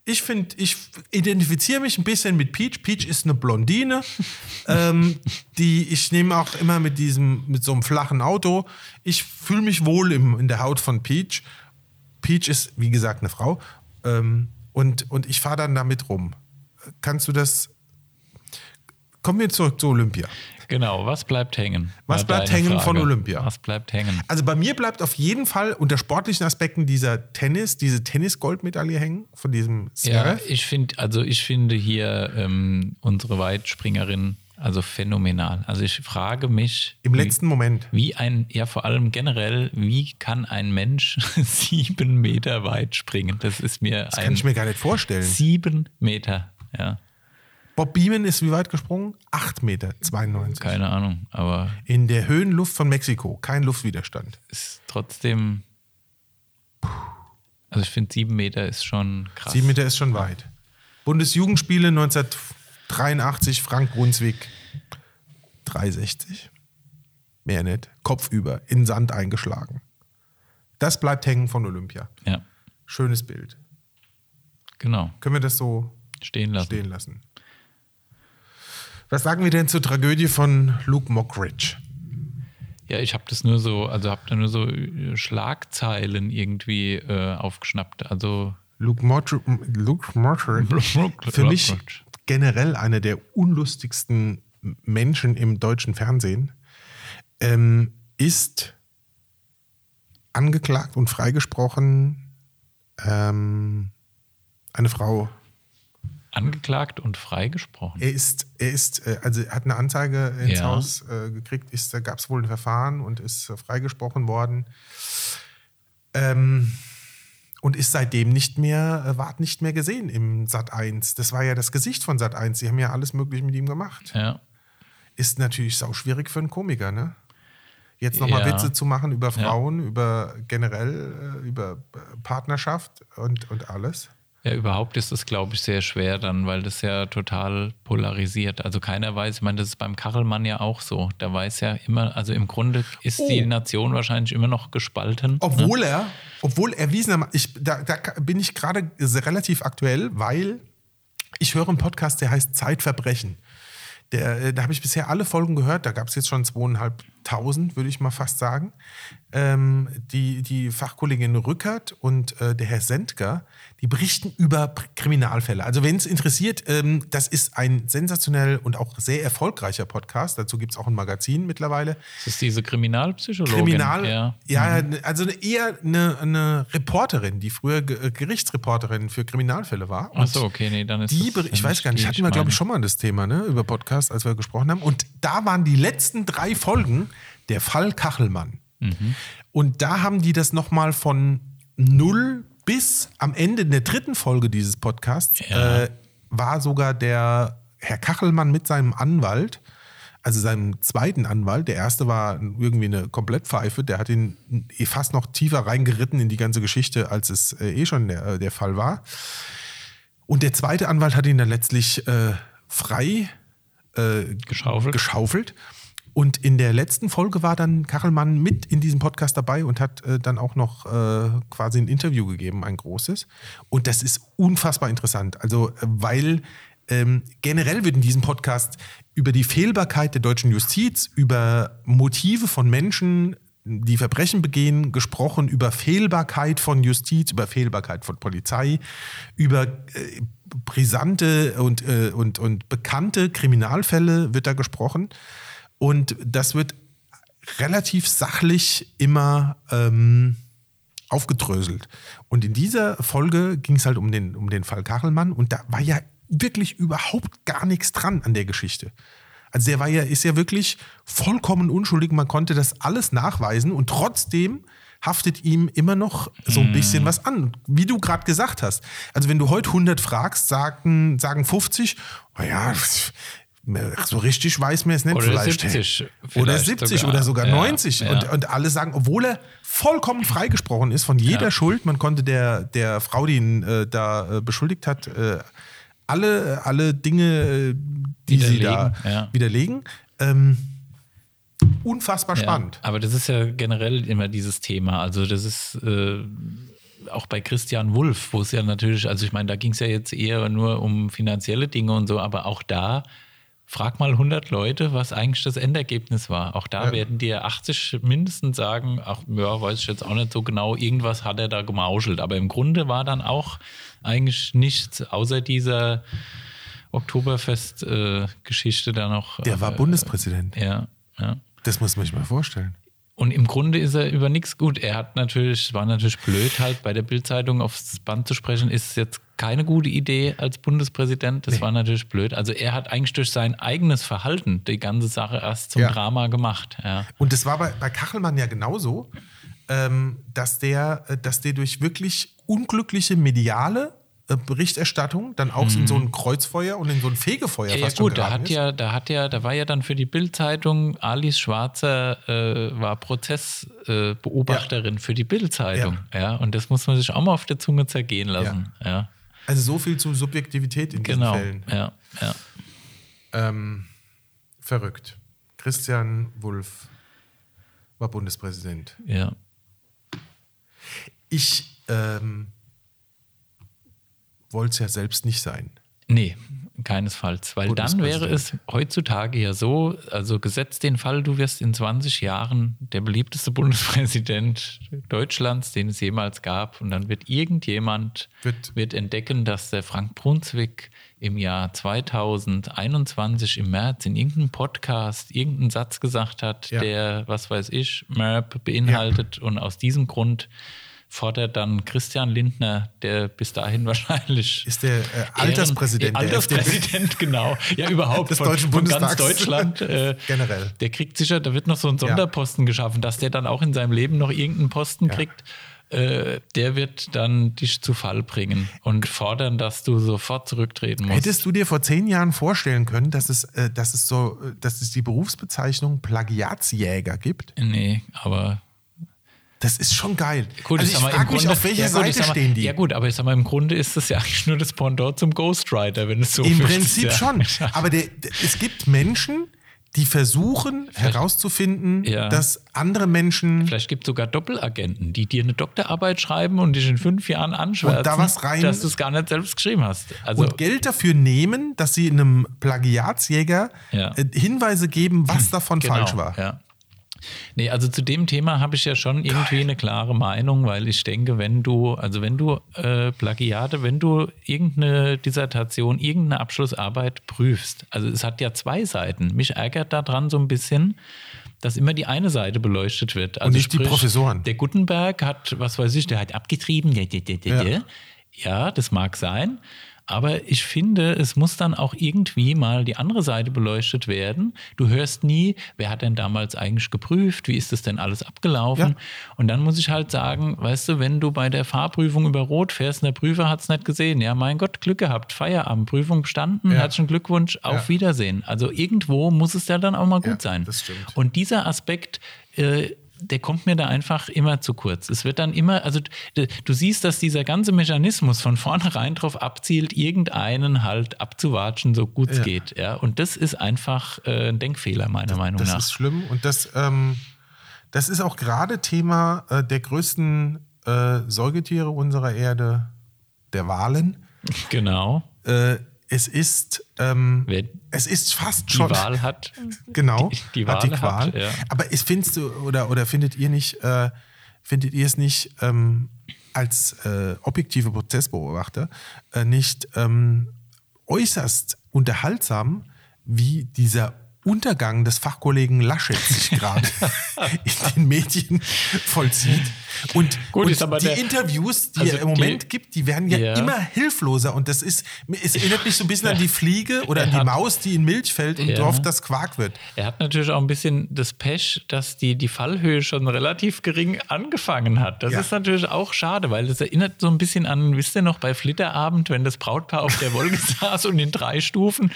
Ich finde, ich identifiziere mich ein bisschen mit Peach. Peach ist eine Blondine, ähm, die ich nehme auch immer mit diesem, mit so einem flachen Auto. Ich fühle mich wohl im, in der Haut von Peach. Peach ist, wie gesagt, eine Frau. Ähm, und, und ich fahre dann damit rum. Kannst du das. Kommen wir zurück zu Olympia. Genau, was bleibt hängen? Was bleibt hängen Frage. von Olympia? Was bleibt hängen? Also bei mir bleibt auf jeden Fall unter sportlichen Aspekten dieser Tennis, diese Tennis-Goldmedaille hängen von diesem Ja, Zverev. ich finde, also ich finde hier ähm, unsere Weitspringerin also phänomenal. Also ich frage mich Im wie- letzten Moment. Wie ein, ja vor allem generell, wie kann ein Mensch sieben Meter weit springen? Das ist mir Das ein kann ich mir gar nicht vorstellen. sieben Meter, ja, Bob Beeman ist wie weit gesprungen? 8 Meter, 92. keine Ahnung, aber In der Höhenluft von Mexiko. Kein Luftwiderstand. ist trotzdem, also ich finde sieben Meter ist schon krass. 7 Meter ist schon weit. Bundesjugendspiele 1983, Frank Brunswick 360. Mehr nicht. Kopfüber, in Sand eingeschlagen. Das bleibt hängen von Olympia. Ja, Schönes Bild. genau, Können wir das so stehen lassen. stehen lassen? Was sagen wir denn zur Tragödie von Luke Mockridge? Ja, ich habe das nur so, also habe da nur so äh, Schlagzeilen irgendwie äh, aufgeschnappt. Also Luke, Mottr Luke Mockridge, für mich generell einer der unlustigsten Menschen im deutschen Fernsehen, ähm, ist angeklagt und freigesprochen ähm, eine Frau. Angeklagt und freigesprochen. Er ist, er ist, äh, also er hat eine Anzeige ins Ja. Haus äh, gekriegt, ist, da gab es wohl ein Verfahren und ist äh, freigesprochen worden. Ähm, und ist seitdem nicht mehr, äh, ward nicht mehr gesehen im Sat 1. Das war ja das Gesicht von Sat 1. Sie haben ja alles Mögliche mit ihm gemacht. Ja, Ist natürlich sau schwierig für einen Komiker, ne? Jetzt nochmal Ja. Witze zu machen über Frauen, über generell, äh, über Partnerschaft und, und alles. Ja, überhaupt ist das, glaube ich, sehr schwer dann, weil das ja total polarisiert. Also keiner weiß, ich meine, das ist beim Kachelmann ja auch so. Da weiß ja immer, also im Grunde ist Oh. die Nation wahrscheinlich immer noch gespalten. Obwohl er, obwohl erwiesenermaßen, ich, da, da bin ich gerade relativ aktuell, weil ich höre einen Podcast, der heißt Zeitverbrechen. Der, äh, da habe ich bisher alle Folgen gehört. Da gab es jetzt schon zweieinhalbtausend, würde ich mal fast sagen. Ähm, die, die Fachkollegin Rückert und äh, der Herr Sendker, die berichten über Kriminalfälle. Also wenn es interessiert, ähm, das ist ein sensationell und auch sehr erfolgreicher Podcast. Dazu gibt es auch ein Magazin mittlerweile. Das ist diese Kriminalpsychologin. Kriminal, Ja. ja, also eher eine, eine Reporterin, die früher äh, Gerichtsreporterin für Kriminalfälle war. Ach so, okay, nee, dann ist die, das ich weiß gar nicht, hatten wir, glaube ich, schon mal das Thema, ne, über Podcast, als wir gesprochen haben. Und da waren die letzten drei Folgen der Fall Kachelmann. Mhm. Und da haben die das nochmal von null bis am Ende der dritten Folge dieses Podcasts Ja. äh, war sogar der Herr Kachelmann mit seinem Anwalt, also seinem zweiten Anwalt, der erste war irgendwie eine Komplettpfeife, der hat ihn eh fast noch tiefer reingeritten in die ganze Geschichte, als es äh, eh schon der, äh, der Fall war. Und der zweite Anwalt hat ihn dann letztlich äh, frei äh, Geschaufelt. geschaufelt. Und in der letzten Folge war dann Kachelmann mit in diesem Podcast dabei und hat äh, dann auch noch äh, quasi ein Interview gegeben, ein großes. Und das ist unfassbar interessant. Also, äh, weil ähm, generell wird in diesem Podcast über die Fehlbarkeit der deutschen Justiz, über Motive von Menschen, die Verbrechen begehen, gesprochen, über Fehlbarkeit von Justiz, über Fehlbarkeit von Polizei, über äh, brisante und, äh, und, und bekannte Kriminalfälle wird da gesprochen. Und das wird relativ sachlich immer ähm, aufgedröselt. Und in dieser Folge ging es halt um den, um den Fall Kachelmann und da war ja wirklich überhaupt gar nichts dran an der Geschichte. Also der war ja, ist ja wirklich vollkommen unschuldig. Man konnte das alles nachweisen und trotzdem haftet ihm immer noch so ein bisschen was an. Wie du gerade gesagt hast. Also wenn du heute 100 fragst, sagen, sagen 50, oh ja, so richtig weiß man es nicht Oder vielleicht. 70 Oder vielleicht 70 sogar. oder sogar Ja, 90. ja. Und, und alle sagen, obwohl er vollkommen freigesprochen ist von jeder Ja. Schuld, man konnte der, der Frau, die ihn äh, da äh, beschuldigt hat, äh, alle, alle Dinge, äh, die sie da Widerlegen, widerlegen. Ähm, unfassbar spannend. aber das ist ja generell immer dieses Thema. Also das ist äh, auch bei Christian Wulff, wo es ja natürlich, also ich meine, da ging es ja jetzt eher nur um finanzielle Dinge und so, aber auch da frag mal 100 Leute, was eigentlich das Endergebnis war. Auch da Ja. werden dir 80 mindestens sagen, ach ja, weiß ich jetzt auch nicht so genau, irgendwas hat er da gemauschelt. Aber im Grunde war dann auch eigentlich nichts außer dieser Oktoberfest-Geschichte da noch. Der war äh, Bundespräsident. Ja, ja. Das muss man sich mal vorstellen. Und im Grunde ist er über nichts gut. Er hat natürlich, war natürlich blöd, halt bei der Bildzeitung aufs Band zu sprechen, ist jetzt keine gute Idee als Bundespräsident. Das Nee. war natürlich blöd. Also er hat eigentlich durch sein eigenes Verhalten die ganze Sache erst zum Ja. Drama gemacht. Ja. Und das war bei, bei Kachelmann ja genauso, ähm, dass, der, äh, dass der durch wirklich unglückliche mediale äh, Berichterstattung dann auch in so ein Kreuzfeuer und in so ein Fegefeuer Mhm. Ja, ja fast schon gut, da hat ist. ja, da hat ja, da war ja dann für die Bildzeitung Alice Schwarzer äh, war Prozessbeobachterin äh, Beobachterin für die Bildzeitung. Ja. und das muss man sich auch mal auf der Zunge zergehen lassen. Ja, Also so viel zu Subjektivität in diesen genau. Fällen. Ja, ja. Ähm, verrückt. Christian Wulff war Bundespräsident. ja. Ich ähm, wollte es ja selbst nicht sein. Nee, keinesfalls. Weil dann wäre es heutzutage ja so, also gesetzt den Fall, du wirst in 20 Jahren der beliebteste Bundespräsident Deutschlands, den es jemals gab. Und dann wird irgendjemand Wird- wird, entdecken, dass der Frank Brunswick im Jahr 2021 im März in irgendeinem Podcast irgendeinen Satz gesagt hat, Ja. der, was weiß ich, MERP beinhaltet. Und aus diesem Grund fordert dann Christian Lindner, der bis dahin wahrscheinlich Ist der äh, Alterspräsident Ehren- FDP. Alterspräsident, genau. Ja, überhaupt. Des von, Deutschen von ganz Bundestags. Deutschland. Äh, Generell. Der kriegt sicher, da wird noch so ein Sonderposten geschaffen, dass der dann auch in seinem Leben noch irgendeinen Posten Ja. kriegt. Äh, der wird dann dich zu Fall bringen und fordern, dass du sofort zurücktreten musst. Hättest du dir vor zehn Jahren vorstellen können, dass es, äh, dass es so, äh, dass es die Berufsbezeichnung Plagiatsjäger gibt? nee, aber Das ist schon geil. Gut, also ich im frage mich, Grunde- auf welcher ja, Seite mal, stehen die? Ja gut, aber ich sag mal, im Grunde ist das ja eigentlich nur das Pendant zum Ghostwriter, wenn es so Im willst, Prinzip ja. schon. Aber der, der, es gibt Menschen, die versuchen herauszufinden, Ja. dass andere Menschen Vielleicht gibt es sogar Doppelagenten, die dir eine Doktorarbeit schreiben und dich in fünf Jahren anschwärzen, Und da was rein- dass du es gar nicht selbst geschrieben hast. Also, und Geld dafür nehmen, dass sie einem Plagiatsjäger Ja. äh, Hinweise geben, was davon genau, falsch war. Ja. Nee, also zu dem Thema habe ich ja schon irgendwie eine klare Meinung, weil ich denke, wenn du, also wenn du äh, Plagiate, wenn du irgendeine Dissertation, irgendeine Abschlussarbeit prüfst, also es hat ja zwei Seiten. Mich ärgert daran so ein bisschen, dass immer die eine Seite beleuchtet wird. Also nicht die Professoren. Der Gutenberg hat, was weiß ich, der hat abgetrieben. Ja. Ja, das mag sein. Aber ich finde, es muss dann auch irgendwie mal die andere Seite beleuchtet werden. Du hörst nie, wer hat denn damals eigentlich geprüft, wie ist das denn alles abgelaufen? Ja. Und dann muss ich halt sagen, weißt du, wenn du bei der Fahrprüfung über Rot fährst und der Prüfer hat es nicht gesehen, ja, mein Gott, Glück gehabt, Feierabend, Prüfung bestanden, Ja. herzlichen Glückwunsch, auf Ja. Wiedersehen. Also irgendwo muss es ja dann auch mal gut sein. das stimmt. Und dieser Aspekt, äh, der kommt mir da einfach immer zu kurz. Es wird dann immer, also du, du siehst, dass dieser ganze Mechanismus von vornherein darauf abzielt, irgendeinen halt abzuwatschen, so gut es Ja. geht. Ja, und das ist einfach äh, ein Denkfehler, meiner Meinung Das nach. ist schlimm und das, ähm, das ist auch gerade Thema äh, der größten äh, Säugetiere unserer Erde, der Walen. genau. Es ist, ähm, es ist fast die schon. Wahl hat, Genau, die- die hat die Qual. hat, ja. Aber ist, findest du oder, oder findet ihr nicht, äh, findet ihr es nicht ähm, als äh, objektive Prozessbeobachter äh, nicht ähm, äußerst unterhaltsam, wie dieser Untergang des Fachkollegen Laschet sich gerade in den Medien vollzieht. Und, Gut, und aber die der- Interviews, die also er im Moment die- gibt, die werden ja, Ja. immer hilfloser. Und das ist, es erinnert mich so ein bisschen an die Fliege oder an die hat- Maus, die in Milch fällt und Ja. drauf das Quark wird. Er hat natürlich auch ein bisschen das Pech, dass die, die Fallhöhe schon relativ gering angefangen hat. Das Ja. ist natürlich auch schade, weil das erinnert so ein bisschen an, wisst ihr noch, bei Flitterabend, wenn das Brautpaar auf der Wolke saß und in drei Stufen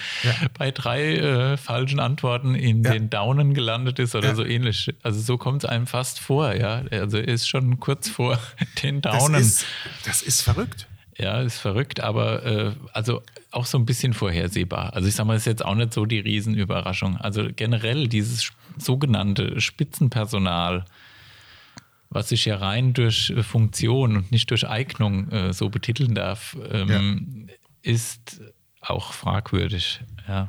bei drei äh, falschen Antworten in den Daunen gelandet ist oder so ähnlich. Also so kommt es einem fast vor, ja. Also er ist schon kurz vor den Das Daunen. ist, das ist verrückt. Ja, ist verrückt, aber äh, also auch so ein bisschen vorhersehbar. Also ich sag mal, ist jetzt auch nicht so die Riesenüberraschung. Also generell dieses sogenannte Spitzenpersonal, was sich ja rein durch äh, Funktion und nicht durch Eignung äh, so betiteln darf, ähm, ist auch fragwürdig. Ja.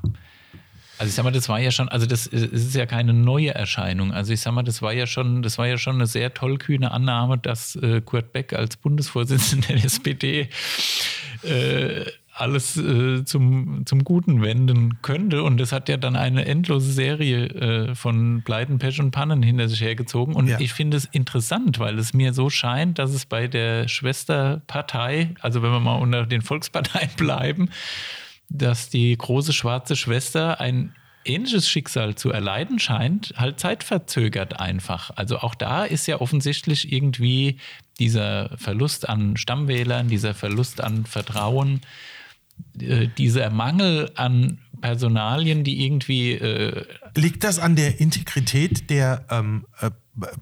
Also ich sag mal, das war ja schon, also das ist ja keine neue Erscheinung. Also ich sag mal, das war ja schon, das war ja schon eine sehr tollkühne Annahme, dass äh, Kurt Beck als Bundesvorsitzender der SPD äh, alles äh, zum, zum Guten wenden könnte. Und das hat ja dann eine endlose Serie äh, von Pleiten, Pech und Pannen hinter sich hergezogen. Und Ja. ich finde es interessant, weil es mir so scheint, dass es bei der Schwesterpartei, also wenn wir mal unter den Volksparteien bleiben, dass die große schwarze Schwester ein ähnliches Schicksal zu erleiden scheint, halt zeitverzögert einfach. Also auch da ist ja offensichtlich irgendwie dieser Verlust an Stammwählern, dieser Verlust an Vertrauen, äh, dieser Mangel an Personalien, die irgendwie äh, Liegt das an der Integrität der ähm, äh,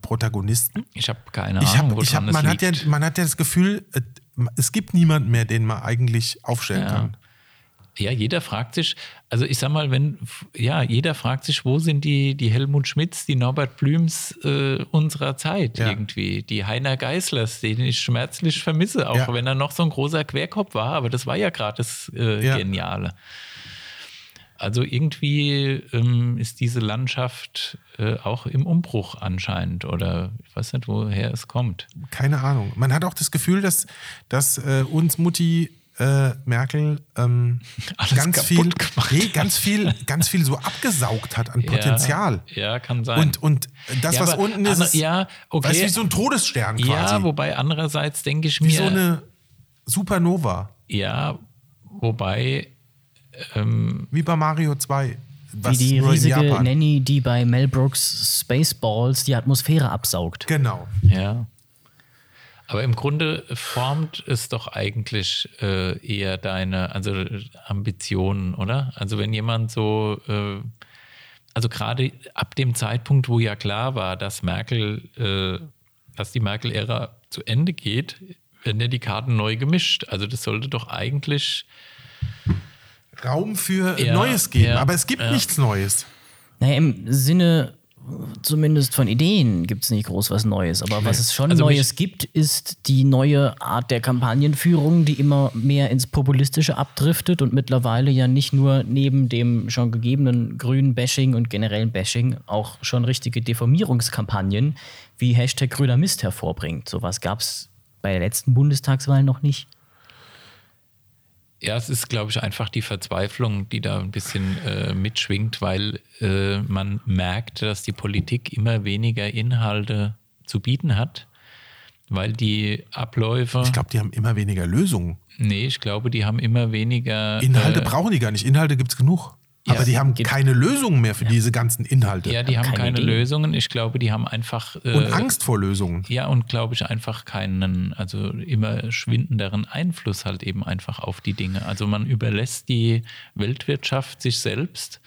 Protagonisten? ich habe keine Ich Ahnung, hab, ich hab, man, das hat ja, man hat ja das Gefühl, äh, es gibt niemanden mehr, den man eigentlich aufstellen Ja. kann. Ja, jeder fragt sich, also ich sag mal, wenn, ja, jeder fragt sich, wo sind die, die Helmut Schmidts, die Norbert Blüms äh, unserer Zeit Ja. irgendwie, die Heiner Geislers, den ich schmerzlich vermisse, auch Ja. wenn er noch so ein großer Querkopf war, aber das war ja gerade das äh, Ja. Geniale. Also irgendwie ähm, ist diese Landschaft äh, auch im Umbruch anscheinend oder ich weiß nicht, woher es kommt. Keine Ahnung. Man hat auch das Gefühl, dass, dass äh, uns Mutti äh, Merkel ähm, Alles ganz viel, nee, ganz viel, ganz viel so abgesaugt hat an Potenzial. Ja, ja kann sein. Und, und das, Ja, was unten ist, andere- ist ja, okay. weißt, wie so ein Todesstern quasi. Ja, wobei andererseits denke ich wie mir, so eine Supernova, ja, wobei, ähm, wie bei Mario 2. Was Wie die nur in riesige Japan. Nanny, die bei Mel Brooks Spaceballs die Atmosphäre absaugt. Genau. ja. Aber im Grunde formt es doch eigentlich äh, eher deine, also Ambitionen, oder? Also wenn jemand so, äh, also gerade ab dem Zeitpunkt, wo ja klar war, dass Merkel, äh, dass die Merkel-Ära zu Ende geht, werden ja die Karten neu gemischt. Also das sollte doch eigentlich Raum für Ja, Neues geben. ja, aber es gibt ja. nichts Neues. Naja, im Sinne zumindest von Ideen gibt es nicht groß was Neues. Aber was es schon Also Neues gibt, ist die neue Art der Kampagnenführung, die immer mehr ins Populistische abdriftet und mittlerweile ja nicht nur neben dem schon gegebenen grünen Bashing und generellen Bashing auch schon richtige Deformierungskampagnen wie Hashtag grüner Mist hervorbringt. Sowas gab es bei der letzten Bundestagswahl noch nicht. Ja, es ist, glaube ich, einfach die Verzweiflung, die da ein bisschen äh, mitschwingt, weil äh, man merkt, dass die Politik immer weniger Inhalte zu bieten hat, weil die Abläufe. Ich glaube, die haben immer weniger Lösungen. nee, ich glaube, die haben immer weniger. Inhalte äh, brauchen die gar nicht. Inhalte gibt es genug. Ja, aber die haben keine Lösungen mehr für diese ganzen Inhalte. Ja, die haben keine keine. Lösungen. Ich glaube, die haben einfach. Äh, Und Angst vor Lösungen. Ja, und glaube ich einfach keinen, also immer schwindenderen Einfluss halt eben einfach auf die Dinge. Also man überlässt die Weltwirtschaft sich selbst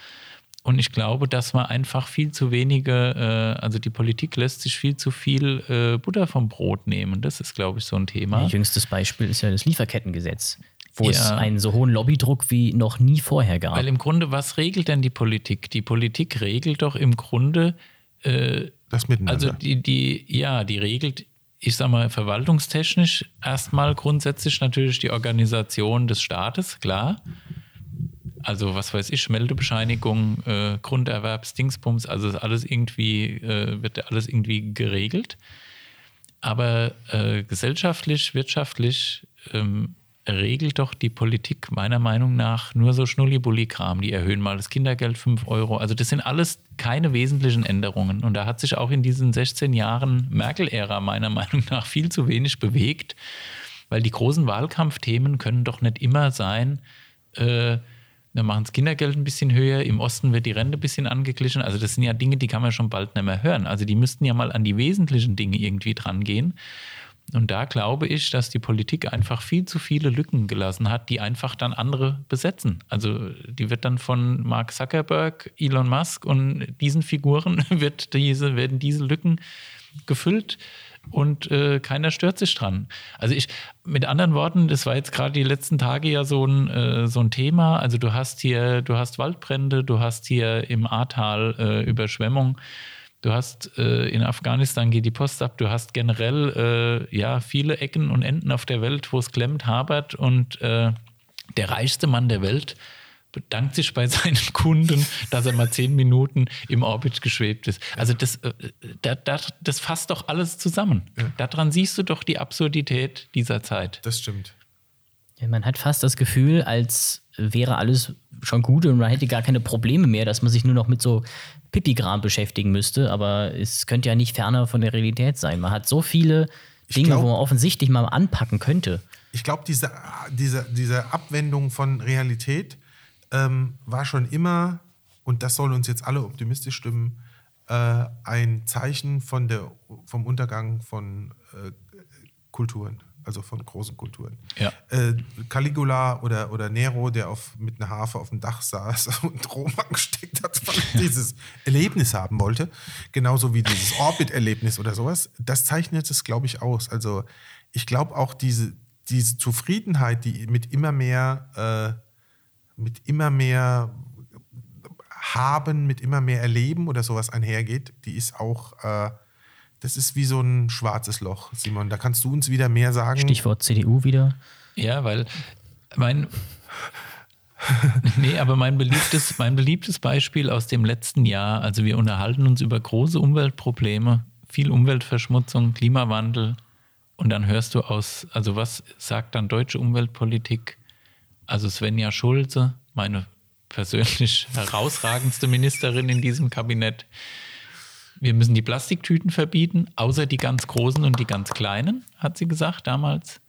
Und ich glaube, dass man einfach viel zu wenige, äh, also die Politik lässt sich viel zu viel äh, Butter vom Brot nehmen. Das ist, glaube ich, so ein Thema. Ein jüngstes Beispiel ist ja das Lieferkettengesetz, wo es Ja. einen so hohen Lobbydruck wie noch nie vorher gab. Weil im Grunde, was regelt denn die Politik? Die Politik regelt doch im Grunde, äh, Das Miteinander. also die, die, ja, die regelt, ich sag mal, verwaltungstechnisch erstmal grundsätzlich natürlich die Organisation des Staates, klar. Also was weiß ich, Meldebescheinigung, äh, Grunderwerbsdingsbums, also ist alles irgendwie, äh, wird alles irgendwie geregelt. Aber äh, gesellschaftlich, wirtschaftlich ähm, regelt doch die Politik meiner Meinung nach nur so Schnullibulli-Kram. Die erhöhen mal das Kindergeld 5 Euro. Also das sind alles keine wesentlichen Änderungen. Und da hat sich auch in diesen 16 Jahren Merkel-Ära meiner Meinung nach viel zu wenig bewegt, weil die großen Wahlkampfthemen können doch nicht immer sein, äh, wir machen das Kindergeld ein bisschen höher, im Osten wird die Rente ein bisschen angeglichen. Also das sind ja Dinge, die kann man schon bald nicht mehr hören. Also die müssten ja mal an die wesentlichen Dinge irgendwie dran gehen. Und da glaube ich, dass die Politik einfach viel zu viele Lücken gelassen hat, die einfach dann andere besetzen. Also die wird dann von Mark Zuckerberg, Elon Musk und diesen Figuren wird diese, werden diese Lücken gefüllt und äh, keiner stört sich dran. Also ich, mit anderen Worten, das war jetzt gerade die letzten Tage ja so ein, äh, so ein Thema. Also du hast hier, du hast Waldbrände, du hast hier im Ahrtal äh, Überschwemmung. Du hast äh, in Afghanistan geht die Post ab. Du hast generell äh, ja viele Ecken und Enden auf der Welt, wo es klemmt, habert und äh, der reichste Mann der Welt bedankt sich bei seinen Kunden, dass er mal zehn Minuten im Orbit geschwebt ist. Also das, äh, da, da, das fasst doch alles zusammen. Daran siehst du doch die Absurdität dieser Zeit. das stimmt. Man hat fast das Gefühl, als wäre alles schon gut und man hätte gar keine Probleme mehr, dass man sich nur noch mit so Pipigram beschäftigen müsste. Aber es könnte ja nicht ferner von der Realität sein. Man hat so viele Dinge, glaub- wo man offensichtlich mal anpacken könnte. Ich glaube, diese, diese, diese Abwendung von Realität ähm, war schon immer, und das soll uns jetzt alle optimistisch stimmen, äh, ein Zeichen von der, vom Untergang von äh, Kulturen, also von großen Kulturen. Ja. Äh, Caligula oder, oder Nero, der auf, mit einer Harfe auf dem Dach saß und Rom angesteckt hat, weil er dieses Erlebnis haben wollte, genauso wie dieses Orbit-Erlebnis oder sowas, das zeichnet es, glaube ich, aus. Also ich glaube auch diese, diese Zufriedenheit, die mit immer mehr, äh, mit immer mehr haben, mit immer mehr Erleben oder sowas einhergeht, die ist auch, äh, das ist wie so ein schwarzes Loch, Simon. Da kannst du uns wieder mehr sagen. Stichwort CDU wieder. Ja, weil mein. nee, aber mein beliebtes, mein beliebtes Beispiel aus dem letzten Jahr, also wir unterhalten uns über große Umweltprobleme, viel Umweltverschmutzung, Klimawandel und dann hörst du aus, also was sagt dann deutsche Umweltpolitik? Also Svenja Schulze, meine persönlich herausragendste Ministerin in diesem Kabinett. Wir müssen die Plastiktüten verbieten, außer die ganz großen und die ganz kleinen, hat sie gesagt damals.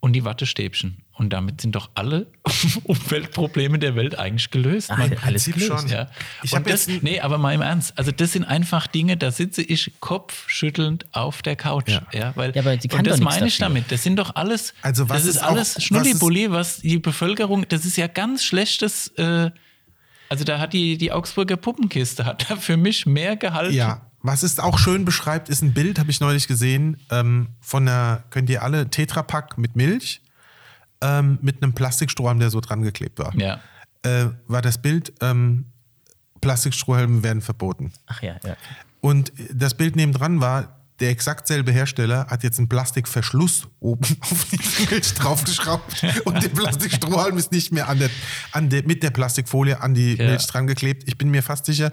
Und die Wattestäbchen. Und damit sind doch alle Umweltprobleme der Welt eigentlich gelöst. Ach, alles gelöst. schon. ja. Ich Und das, nee, aber mal im Ernst. Also, das sind einfach Dinge, da sitze ich kopfschüttelnd auf der Couch. Ja. Ja. weil, Ja, aber sie kann und das meine ich dafür. damit. Das sind doch alles, Also was das ist ist auch- alles was Schnullibulli, was die Bevölkerung, das ist ja ganz schlechtes. Äh, also, da hat die, die Augsburger Puppenkiste hat da für mich mehr gehalten. Ja, was es auch schön beschreibt, ist ein Bild, habe ich neulich gesehen, ähm, von einer, könnt ihr alle, Tetrapack mit Milch, ähm, mit einem Plastikstrohhalm, der so dran geklebt war. Ja. Äh, war das Bild, ähm, Plastikstrohhalme werden verboten. Ach ja, ja. Und das Bild nebendran war, der exakt selbe Hersteller hat jetzt einen Plastikverschluss oben auf die Milch draufgeschraubt und der Plastikstrohhalm ist nicht mehr an der, an der, mit der Plastikfolie an die Ja. Milch dran geklebt. Ich bin mir fast sicher,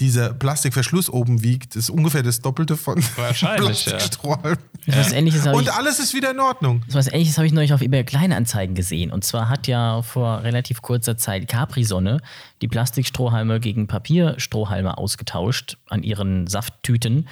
dieser Plastikverschluss oben wiegt, ist ungefähr das Doppelte von Wahrscheinlich, ja. Habe ich, Und alles ist wieder in Ordnung. so was Ähnliches habe ich neulich auf eBay Kleinanzeigen gesehen. Und zwar hat ja vor relativ kurzer Zeit Capri-Sonne die Plastikstrohhalme gegen Papierstrohhalme ausgetauscht an ihren Safttüten.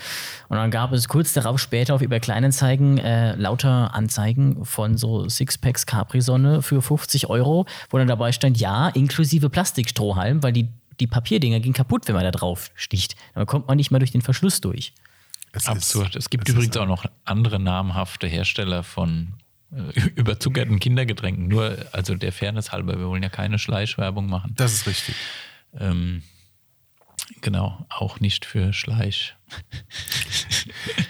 Und dann gab es kurz darauf später auf eBay Kleinanzeigen äh, lauter Anzeigen von so Sixpacks Capri-Sonne für 50 Euro, wo dann dabei stand, ja, inklusive Plastikstrohhalm, weil die, die Papierdinger gingen kaputt, wenn man da drauf sticht. Dann kommt man nicht mal durch den Verschluss durch. Es Absurd. ist- es gibt es übrigens ist- auch noch andere namhafte Hersteller von äh, überzuckerten Kindergetränken. Nur, also der Fairness halber, wir wollen ja keine Schleichwerbung machen. Das ist richtig. Ähm, Genau, auch nicht für Schleich.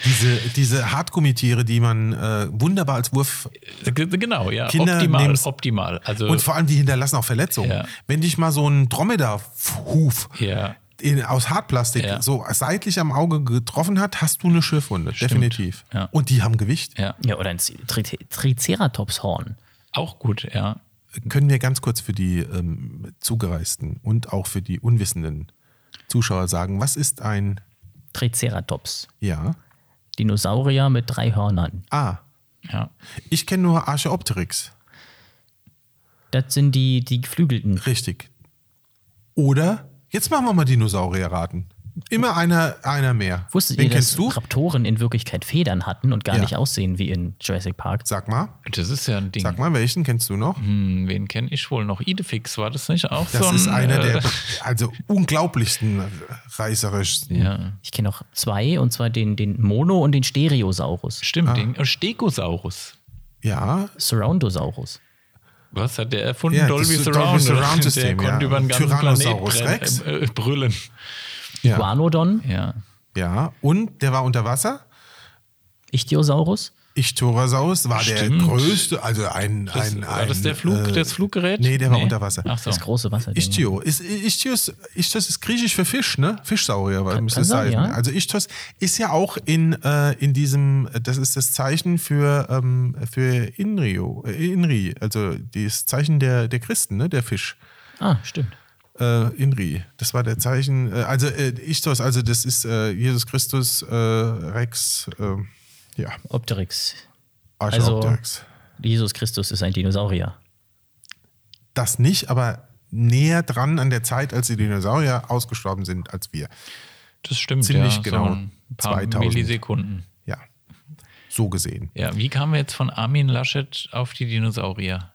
Diese, diese Hartgummitiere, die man äh, wunderbar als Wurf. G- Genau, ja, Kinder optimal, nehmen's- optimal. Also, Und vor allem, die hinterlassen auch Verletzungen. Ja. Wenn dich mal so ein Dromedar-Huf ja, in, aus Hartplastik Ja. so seitlich am Auge getroffen hat, hast du eine Schürfwunde. Definitiv. Ja. Und die haben Gewicht. ja, Ja, oder ein Tri Triceratopshorn. auch gut, ja. Können wir ganz kurz für die ähm, Zugereisten und auch für die unwissenden Zuschauer sagen, was ist ein, Triceratops. ja, Dinosaurier mit drei Hörnern. ah, ja. ich kenne nur Archeopteryx. Das sind die, die Geflügelten. Richtig. Oder, jetzt machen wir mal Dinosaurier raten. Immer einer, einer mehr. Wusstet Wen ihr, dass kennst du? Raptoren in Wirklichkeit Federn hatten und gar Ja. nicht aussehen wie in Jurassic Park? Sag mal, Das ist ja ein Ding. sag mal, welchen kennst du noch? Hm, wen kenne ich wohl noch? Idefix, war das nicht auch Das so ein, ist einer äh, der also unglaublichsten reißerischsten. Ja, Ich kenne noch zwei, und zwar den, den Mono- und den Stereosaurus. stimmt, den äh, Stegosaurus. Ja, Surroundosaurus. Was hat der erfunden? Ja, Dolby das Surround. Dolby Surround? System, der konnte ja. über den ganzen Planet Tyrannosaurus brennen- Rex. Äh, äh, brüllen. Ja, Iguanodon, Ja. ja. Und der war unter Wasser. Ichthyosaurus. Ichthyosaurus war der Stimmt. größte, also ein, Das, ein, war das ein, der Flug, äh, das Fluggerät? Nee, der war unter Wasser. Ach so. Das große Wasserding. Ichthyos. Ist, Ichthyos, Ichthyos ist griechisch für Fisch, ne? Fischsaurier, weil müsste kann es sein, sein. ja. Also Ichthyos ist ja auch in, äh, in diesem, das ist das Zeichen für, ähm, für Inrio, äh, Inri, also das Zeichen der, der Christen, ne? Der Fisch. Ah, stimmt. Äh, Inri, das war der Zeichen, äh, also äh, Ichthos, also das ist äh, Jesus Christus, äh, Rex, äh, ja, Opteryx. Also- Archeopteryx. Jesus Christus ist ein Dinosaurier. Das nicht, aber näher dran an der Zeit, als die Dinosaurier ausgestorben sind, als wir. Das stimmt, Ziemlich ja. genau So ein paar 2000. Millisekunden. Ja, so gesehen. Ja, wie kamen wir jetzt von Armin Laschet auf die Dinosaurier?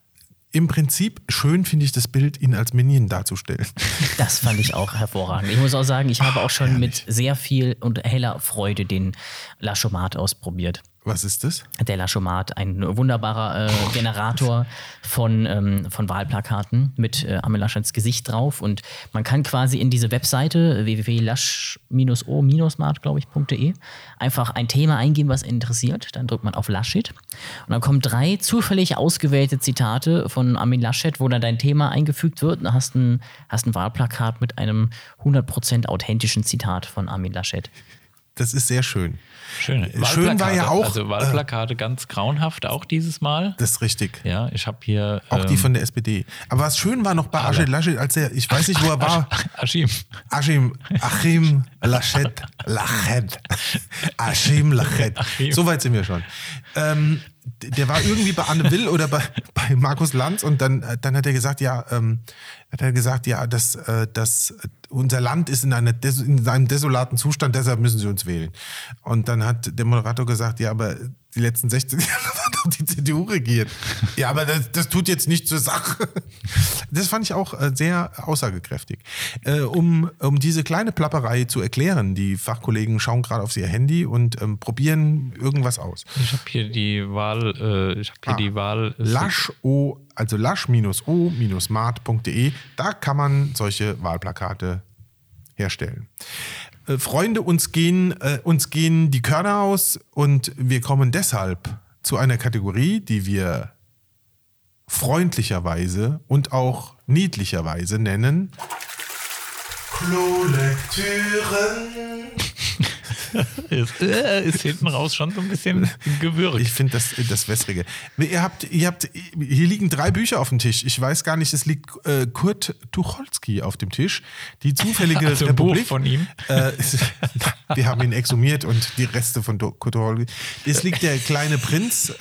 Im Prinzip schön finde ich das Bild, ihn als Minion darzustellen. Das fand ich auch hervorragend. Ich muss auch sagen, ich habe auch schon mit sehr viel und heller Freude den Laschomat ausprobiert. Was ist das? Der Laschomat, ein wunderbarer äh, Generator von, ähm, von Wahlplakaten mit äh, Armin Laschets Gesicht drauf. Und man kann quasi in diese Webseite www.lasch-o-mart, glaube ich.de einfach ein Thema eingeben, was interessiert. Dann drückt man auf Laschet. Und dann kommen drei zufällig ausgewählte Zitate von Armin Laschet, wo dann dein Thema eingefügt wird. Und dann hast ein, hast ein Wahlplakat mit einem 100% authentischen Zitat von Armin Laschet. Das ist sehr schön. Schön. Schön war ja auch, Also Wahlplakate ganz grauenhaft, auch dieses Mal. Das ist richtig. Ja, ich habe hier. Auch die ähm, von der SPD. Aber was schön war noch bei Achim Laschet, als er, ich weiß nicht, wo er war. Aschim. Achim, Achim Laschet, Lachet. Achim Lachet. So weit sind wir schon. Ähm, der war irgendwie bei Anne Will oder bei, bei Markus Lanz und dann, äh, dann hat er gesagt, ja, ähm, hat er gesagt, ja, dass, äh, dass unser Land ist in, einer in einem desolaten Zustand, deshalb müssen sie uns wählen. Und dann hat der Moderator gesagt, ja, aber die letzten 16 Jahre hat doch die CDU regiert. Ja, aber das, das tut jetzt nicht zur Sache. Das fand ich auch äh, sehr aussagekräftig. Äh, um, um diese kleine Plapperei zu erklären, die Fachkollegen schauen gerade auf ihr Handy und ähm, probieren irgendwas aus. Ich habe hier die Wahl. Äh, ich habe hier Ah. die Wahl. Lasch o, also lasch-o-mart.de, da kann man solche Wahlplakate herstellen. Äh, Freunde, uns gehen, äh, uns gehen die Körner aus und wir kommen deshalb zu einer Kategorie, die wir freundlicherweise und auch niedlicherweise nennen. Klolektüren. Ist, äh, ist hinten raus schon so ein bisschen gewürgt. Ich finde das das Wässrige. Ihr habt, ihr habt, hier liegen drei Bücher auf dem Tisch. Ich weiß gar nicht, es liegt äh, Kurt Tucholsky auf dem Tisch. Die zufällige Also ein Buch Republik. von ihm? Äh, wir haben ihn exhumiert und die Reste von Kurt Tucholsky. Es liegt der kleine Prinz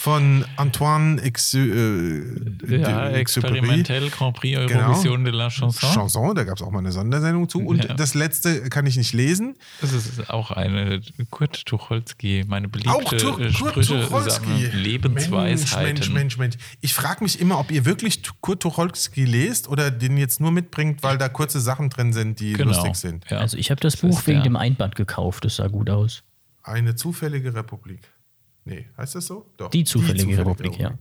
von Antoine Exu, äh, ja, experimentell Grand Prix Genau. Eurovision de la Chanson. Chanson, da gab es auch mal eine Sondersendung zu. Und Ja. das letzte kann ich nicht lesen. Das ist auch eine Kurt Tucholsky, meine beliebte Auch Tu- äh, Kurt Sprüche Tucholsky. Lebensweisheiten. Mensch, Mensch, Mensch, Mensch. Ich frage mich immer, ob ihr wirklich Kurt Tucholsky lest oder den jetzt nur mitbringt, weil da kurze Sachen drin sind, die Genau. lustig sind. Ja. Also ich habe das Buch ist wegen der- dem Einband gekauft. Das sah gut aus. Eine zufällige Republik. Nee, heißt das so? Doch. Die zufällige Republik, ja.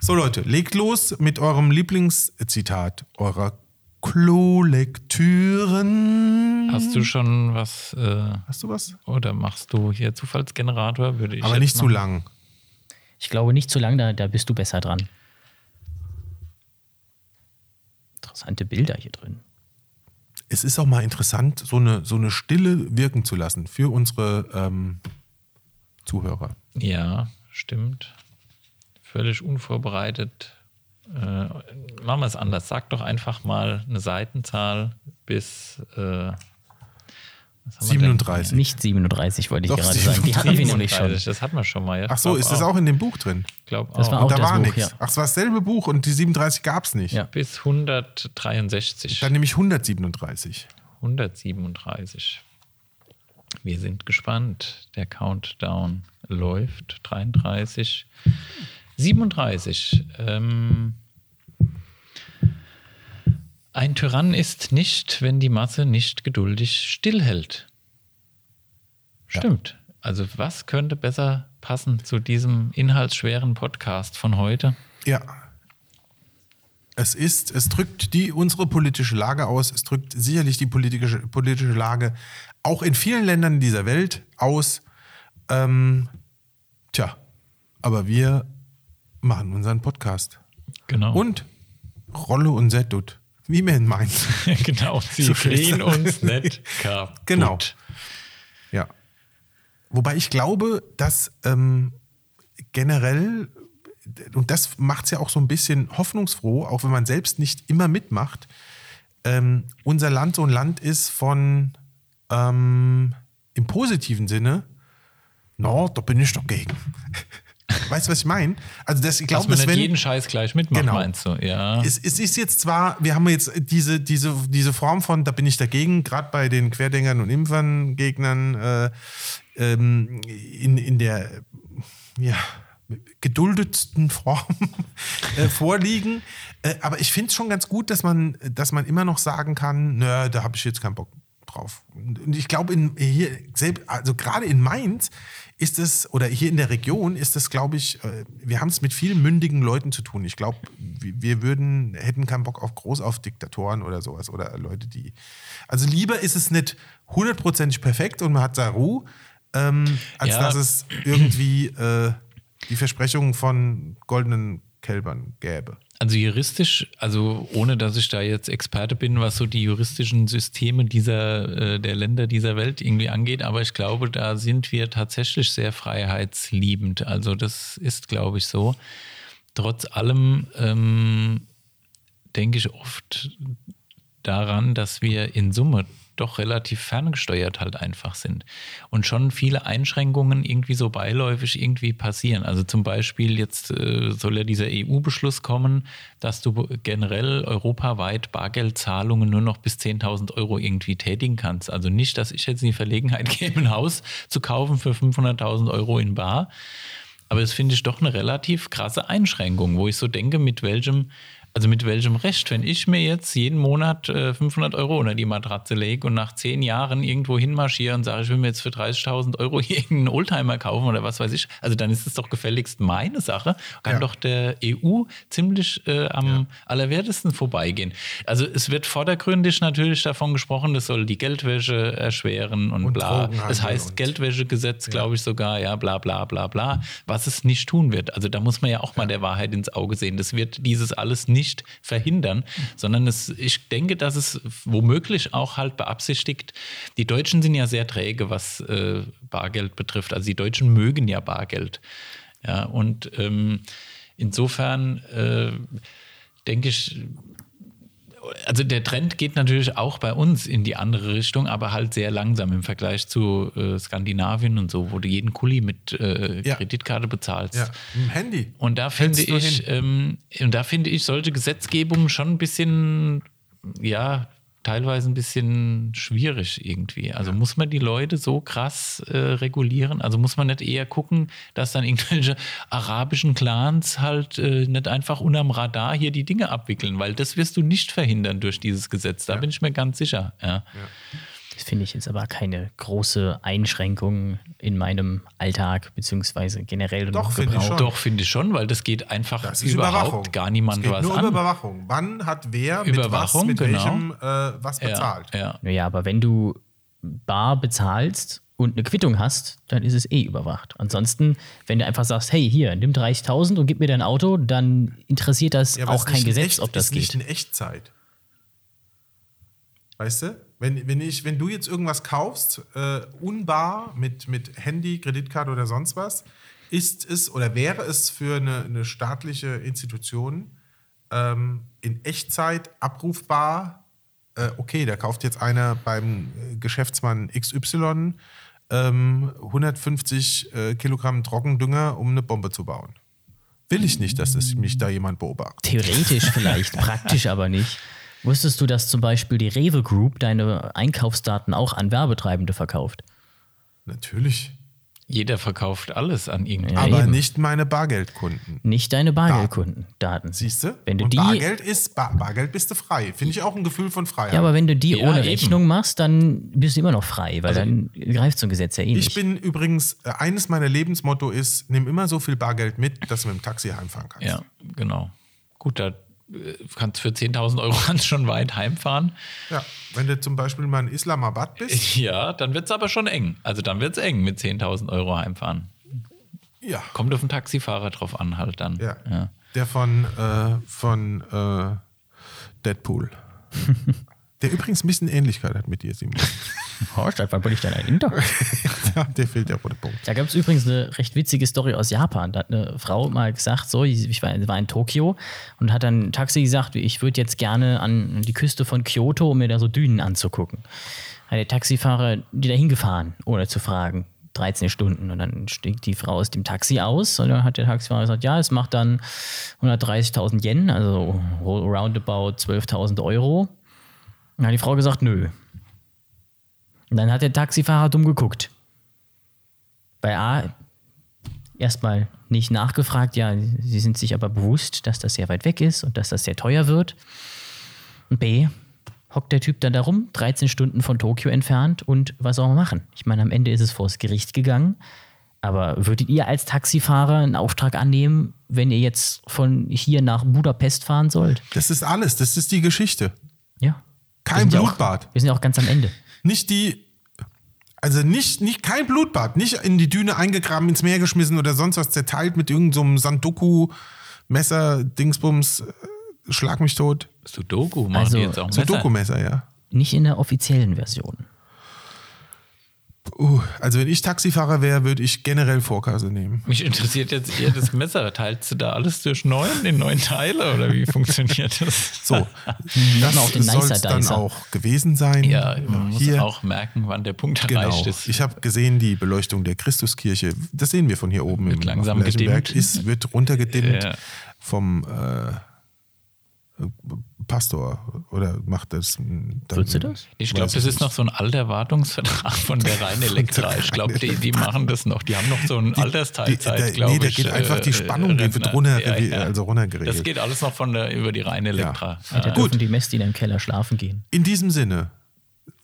So Leute, legt los mit eurem Lieblingszitat eurer Klolektüren. Hast du schon was äh, Hast du was? oder machst du hier Zufallsgenerator? Würde ich Aber nicht zu machen. lang. Ich glaube nicht zu lang, da, da bist du besser dran. Interessante Bilder hier drin. Es ist auch mal interessant, so eine, so eine Stille wirken zu lassen für unsere ähm, Zuhörer. Ja, stimmt. Völlig unvorbereitet. Äh, machen wir es anders. Sag doch einfach mal eine Seitenzahl bis äh, was haben wir denn? 37. Nicht 37, wollte ich Doch, gerade sagen. Die hatten wir nämlich 37, schon. Das hatten wir schon mal. Ja? Ach so, ist das auch in dem Buch drin? Glaub Das auch. war auch Und da das war nichts. ja. Ach, es war dasselbe Buch und die 37 gab es nicht. Ja. bis 163. Dann nehme ich 137. 137. Wir sind gespannt. Der Countdown läuft. 33. 37. Ähm, ein Tyrann ist nicht, wenn die Masse nicht geduldig stillhält. Stimmt. Also was könnte besser passen zu diesem inhaltsschweren Podcast von heute? Ja. Es ist, es drückt die unsere politische Lage aus, es drückt sicherlich die politische, politische Lage auch in vielen Ländern dieser Welt aus. Ähm, tja, aber wir machen unseren Podcast. Genau. Und Rolle und Settut, wie man meint. genau, sie So geht's. uns nicht kaputt. Genau. Ja. Wobei ich glaube, dass ähm, generell, und das macht es ja auch so ein bisschen hoffnungsfroh, auch wenn man selbst nicht immer mitmacht, ähm, unser Land so ein Land ist von ähm, im positiven Sinne, no, da bin ich doch gegen. weißt du, was ich meine? Also das, ich Dass glaube, dass nicht wenn, jeden Scheiß gleich mitmacht, Genau. meinst du? Ja. es, es ist jetzt zwar, wir haben jetzt diese, diese, diese Form von, da bin ich dagegen, gerade bei den Querdenkern und Impfern-Gegnern äh, ähm, in, in der ja, geduldetsten Form äh, vorliegen. Äh, aber ich finde es schon ganz gut, dass man, dass man immer noch sagen kann, nö, da habe ich jetzt keinen Bock drauf. Und ich glaube, in, hier, selb- also gerade in Mainz ist es, oder hier in der Region ist es, glaube ich, äh, wir haben es mit vielen mündigen Leuten zu tun. Ich glaube, wir wir würden, hätten keinen Bock auf groß auf Diktatoren oder sowas oder Leute, die. Also lieber ist es nicht hundertprozentig perfekt und man hat da Ruhe, ähm, als Ja. dass es irgendwie äh, die Versprechungen von goldenen Kälbern gäbe. Also juristisch, also ohne dass ich da jetzt Experte bin, was so die juristischen Systeme dieser, äh, der Länder dieser Welt irgendwie angeht, aber ich glaube, da sind wir tatsächlich sehr freiheitsliebend. Also das ist, glaube ich, so. Trotz allem ähm, denke ich oft daran, dass wir in Summe doch relativ ferngesteuert halt einfach sind und schon viele Einschränkungen irgendwie so beiläufig irgendwie passieren. Also zum Beispiel jetzt äh, soll ja dieser EU-Beschluss kommen, dass du generell europaweit Bargeldzahlungen nur noch bis 10.000 Euro irgendwie tätigen kannst. Also nicht, dass ich jetzt in die Verlegenheit käme, ein Haus zu kaufen für 500.000 Euro in Bar, aber das finde ich doch eine relativ krasse Einschränkung, wo ich so denke, mit welchem, also mit welchem Recht, wenn ich mir jetzt jeden Monat äh, 500 Euro unter die Matratze lege und nach zehn Jahren irgendwo hinmarschiere und sage, ich will mir jetzt für 30.000 Euro hier irgendeinen Oldtimer kaufen oder was weiß ich, also dann ist es doch gefälligst meine Sache, kann Ja. doch der EU ziemlich äh, am allerwertesten vorbeigehen. Also es wird vordergründig natürlich davon gesprochen, das soll die Geldwäsche erschweren und, Und bla. Es heißt Geldwäschegesetz, glaube ich sogar, ja, bla bla bla bla, was es nicht tun wird. Also da muss man ja auch mal der Wahrheit ins Auge sehen. Das wird dieses alles nicht verhindern, sondern es, ich denke, dass es womöglich auch halt beabsichtigt, die Deutschen sind ja sehr träge, was äh, Bargeld betrifft. Also die Deutschen mögen ja Bargeld. Ja, und ähm, insofern äh, denke ich, also der Trend geht natürlich auch bei uns in die andere Richtung, aber halt sehr langsam im Vergleich zu äh, Skandinavien und so, wo du jeden Kuli mit äh, Ja. Kreditkarte bezahlst. Ja, im Handy. Und da finde Hältst du ich, ähm, und da finde ich solche Gesetzgebungen schon ein bisschen, ja, teilweise ein bisschen schwierig irgendwie. Also muss man die Leute so krass äh, regulieren? Also muss man nicht eher gucken, dass dann irgendwelche arabischen Clans halt äh, nicht einfach unterm Radar hier die Dinge abwickeln, weil das wirst du nicht verhindern durch dieses Gesetz. Da bin ich mir ganz sicher. Ja. Das finde ich jetzt aber keine große Einschränkung in meinem Alltag, beziehungsweise generell Doch, finde ich schon. Doch, finde ich schon, weil das geht einfach Das ist überhaupt Überwachung. gar niemand was nur an. Überwachung. Wann hat wer mit was, Überwachung, mit genau. welchem äh, was bezahlt? Ja, ja. Naja, aber wenn du bar bezahlst und eine Quittung hast, dann ist es eh überwacht. Ansonsten, wenn du einfach sagst, hey, hier, nimm 30.000 und gib mir dein Auto, dann interessiert das Ja, auch kein nicht in Gesetz, echt, ob das ist nicht geht. in Echtzeit. Weißt du? Wenn, wenn, ich, wenn du jetzt irgendwas kaufst, äh, unbar mit, mit Handy, Kreditkarte oder sonst was, ist es oder wäre es für eine, eine staatliche Institution ähm, in Echtzeit abrufbar, äh, okay, da kauft jetzt einer beim äh, Geschäftsmann XY ähm, 150 äh, Kilogramm Trockendünger, um eine Bombe zu bauen. Will ich nicht, dass das mich da jemand beobachtet. Theoretisch vielleicht, praktisch aber nicht. Wusstest du, dass zum Beispiel die Rewe Group deine Einkaufsdaten auch an Werbetreibende verkauft? Natürlich. Jeder verkauft alles an irgendwen. Ja, Aber eben. nicht meine Bargeldkunden. Nicht deine Bargeldkundendaten. Siehst du? Wenn du Und die, Bargeld ist, Bar, Bargeld bist du frei. Finde ich auch ein Gefühl von Freiheit. ja, aber wenn du die Ja, ohne eben. Rechnung machst, dann bist du immer noch frei, weil dann greift so ein Gesetz ja eh ich nicht. bin übrigens, äh, eines meiner Lebensmotto ist, nimm immer so viel Bargeld mit, dass du mit dem Taxi heimfahren kannst. Ja, genau. Gut, da kannst für 10.000 Euro kannst schon weit heimfahren. Ja, wenn du zum Beispiel mal in Islamabad bist, Ja, dann wird es aber schon eng. Also dann wird es eng mit 10.000 Euro heimfahren. ja, Kommt auf den Taxifahrer drauf an halt dann. ja, Ja. der von, äh, von äh, Deadpool. der übrigens ein bisschen Ähnlichkeit hat mit dir, Simon. Horst, wann bin ich denn ein Inder? ja, der fehlt der rote Punkt. Da gab es übrigens eine recht witzige Story aus Japan. Da hat eine Frau mal gesagt, so, ich war, war in Tokio und hat dann ein Taxi gesagt, ich würde jetzt gerne an die Küste von Kyoto, um mir da so Dünen anzugucken. Hat der Taxifahrer die da hingefahren, ohne zu fragen. 13 Stunden und dann stieg die Frau aus dem Taxi aus und dann hat der Taxifahrer gesagt, ja, es macht dann 130.000 Yen, also roundabout 12.000 Euro. Dann hat die Frau gesagt, nö. Und dann hat der Taxifahrer dumm geguckt. Bei A erstmal nicht nachgefragt, ja, sie sind sich aber bewusst, dass das sehr weit weg ist und dass das sehr teuer wird. Und B, hockt der Typ dann da rum, 13 Stunden von Tokio entfernt und was soll man machen? Ich meine, am Ende ist es vors Gericht gegangen. Aber würdet ihr als Taxifahrer einen Auftrag annehmen, wenn ihr jetzt von hier nach Budapest fahren sollt? Das ist alles, das ist die Geschichte. Ja. Kein Wir sind ja Blutbad. Auch, wir sind ja auch ganz am Ende. Nicht die, also nicht, nicht kein Blutbad, nicht in die Düne eingegraben, ins Meer geschmissen oder sonst was zerteilt mit irgendeinem so Sandoku-Messer, Dingsbums, äh, schlag mich tot. Sudoku machen Also, die jetzt auch Messer. Sudoku-Messer, ja. Nicht in der offiziellen Version. Uh, also wenn ich Taxifahrer wäre, würde ich generell Vorkasse nehmen. Mich interessiert jetzt eher das Messer. Teilst du da alles durch neun, in neun Teile oder wie funktioniert das? So, das soll es dann auch gewesen sein. Ja, man muss Hier, auch merken, wann der Punkt genau. erreicht ist. Ich habe gesehen, die Beleuchtung der Christuskirche, das sehen wir von hier oben Wird im langsam gedimmt. ist, wird runtergedimmt Ja. vom äh, Pastor oder macht das. Dann, Würdest du das? Ich glaube, das ist noch so ein alter Wartungsvertrag von der Rhein Elektra. Ich glaube, die, die machen das noch. Die haben noch so ein Die- Altersteilzeit, da- glaube nee, da ich. geht einfach die äh, Spannung, die wird runter- Ja, ja. also runtergeregelt. Das geht alles noch von der, über die Rhein Elektra. Da Ja. dürfen die Messdiener im Keller schlafen gehen. In diesem Sinne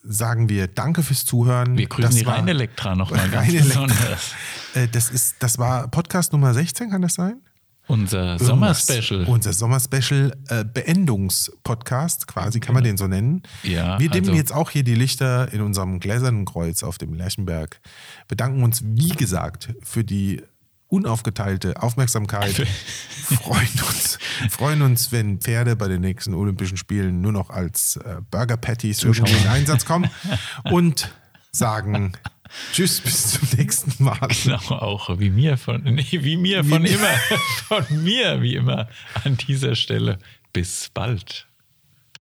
sagen wir Danke fürs Zuhören. Wir grüßen Das die Rhein Elektra nochmal ganz besonders. Äh, das, ist, das war Podcast Nummer 16, kann das sein? Unser. Sommerspecial. Unser Sommerspecial äh, Beendungspodcast, quasi, kann man den so nennen. Ja, Wir dimmen also- jetzt auch hier die Lichter in unserem gläsernen Kreuz auf dem Lerchenberg. Bedanken uns, wie gesagt, für die unaufgeteilte Aufmerksamkeit. freuen, uns, freuen uns, wenn Pferde bei den nächsten Olympischen Spielen nur noch als äh, Burger Patties in Einsatz kommen. Und sagen Tschüss, bis zum nächsten Mal. Genau, auch wie mir von, nee, wie mir von mir. immer, von mir wie immer an dieser Stelle. Bis bald.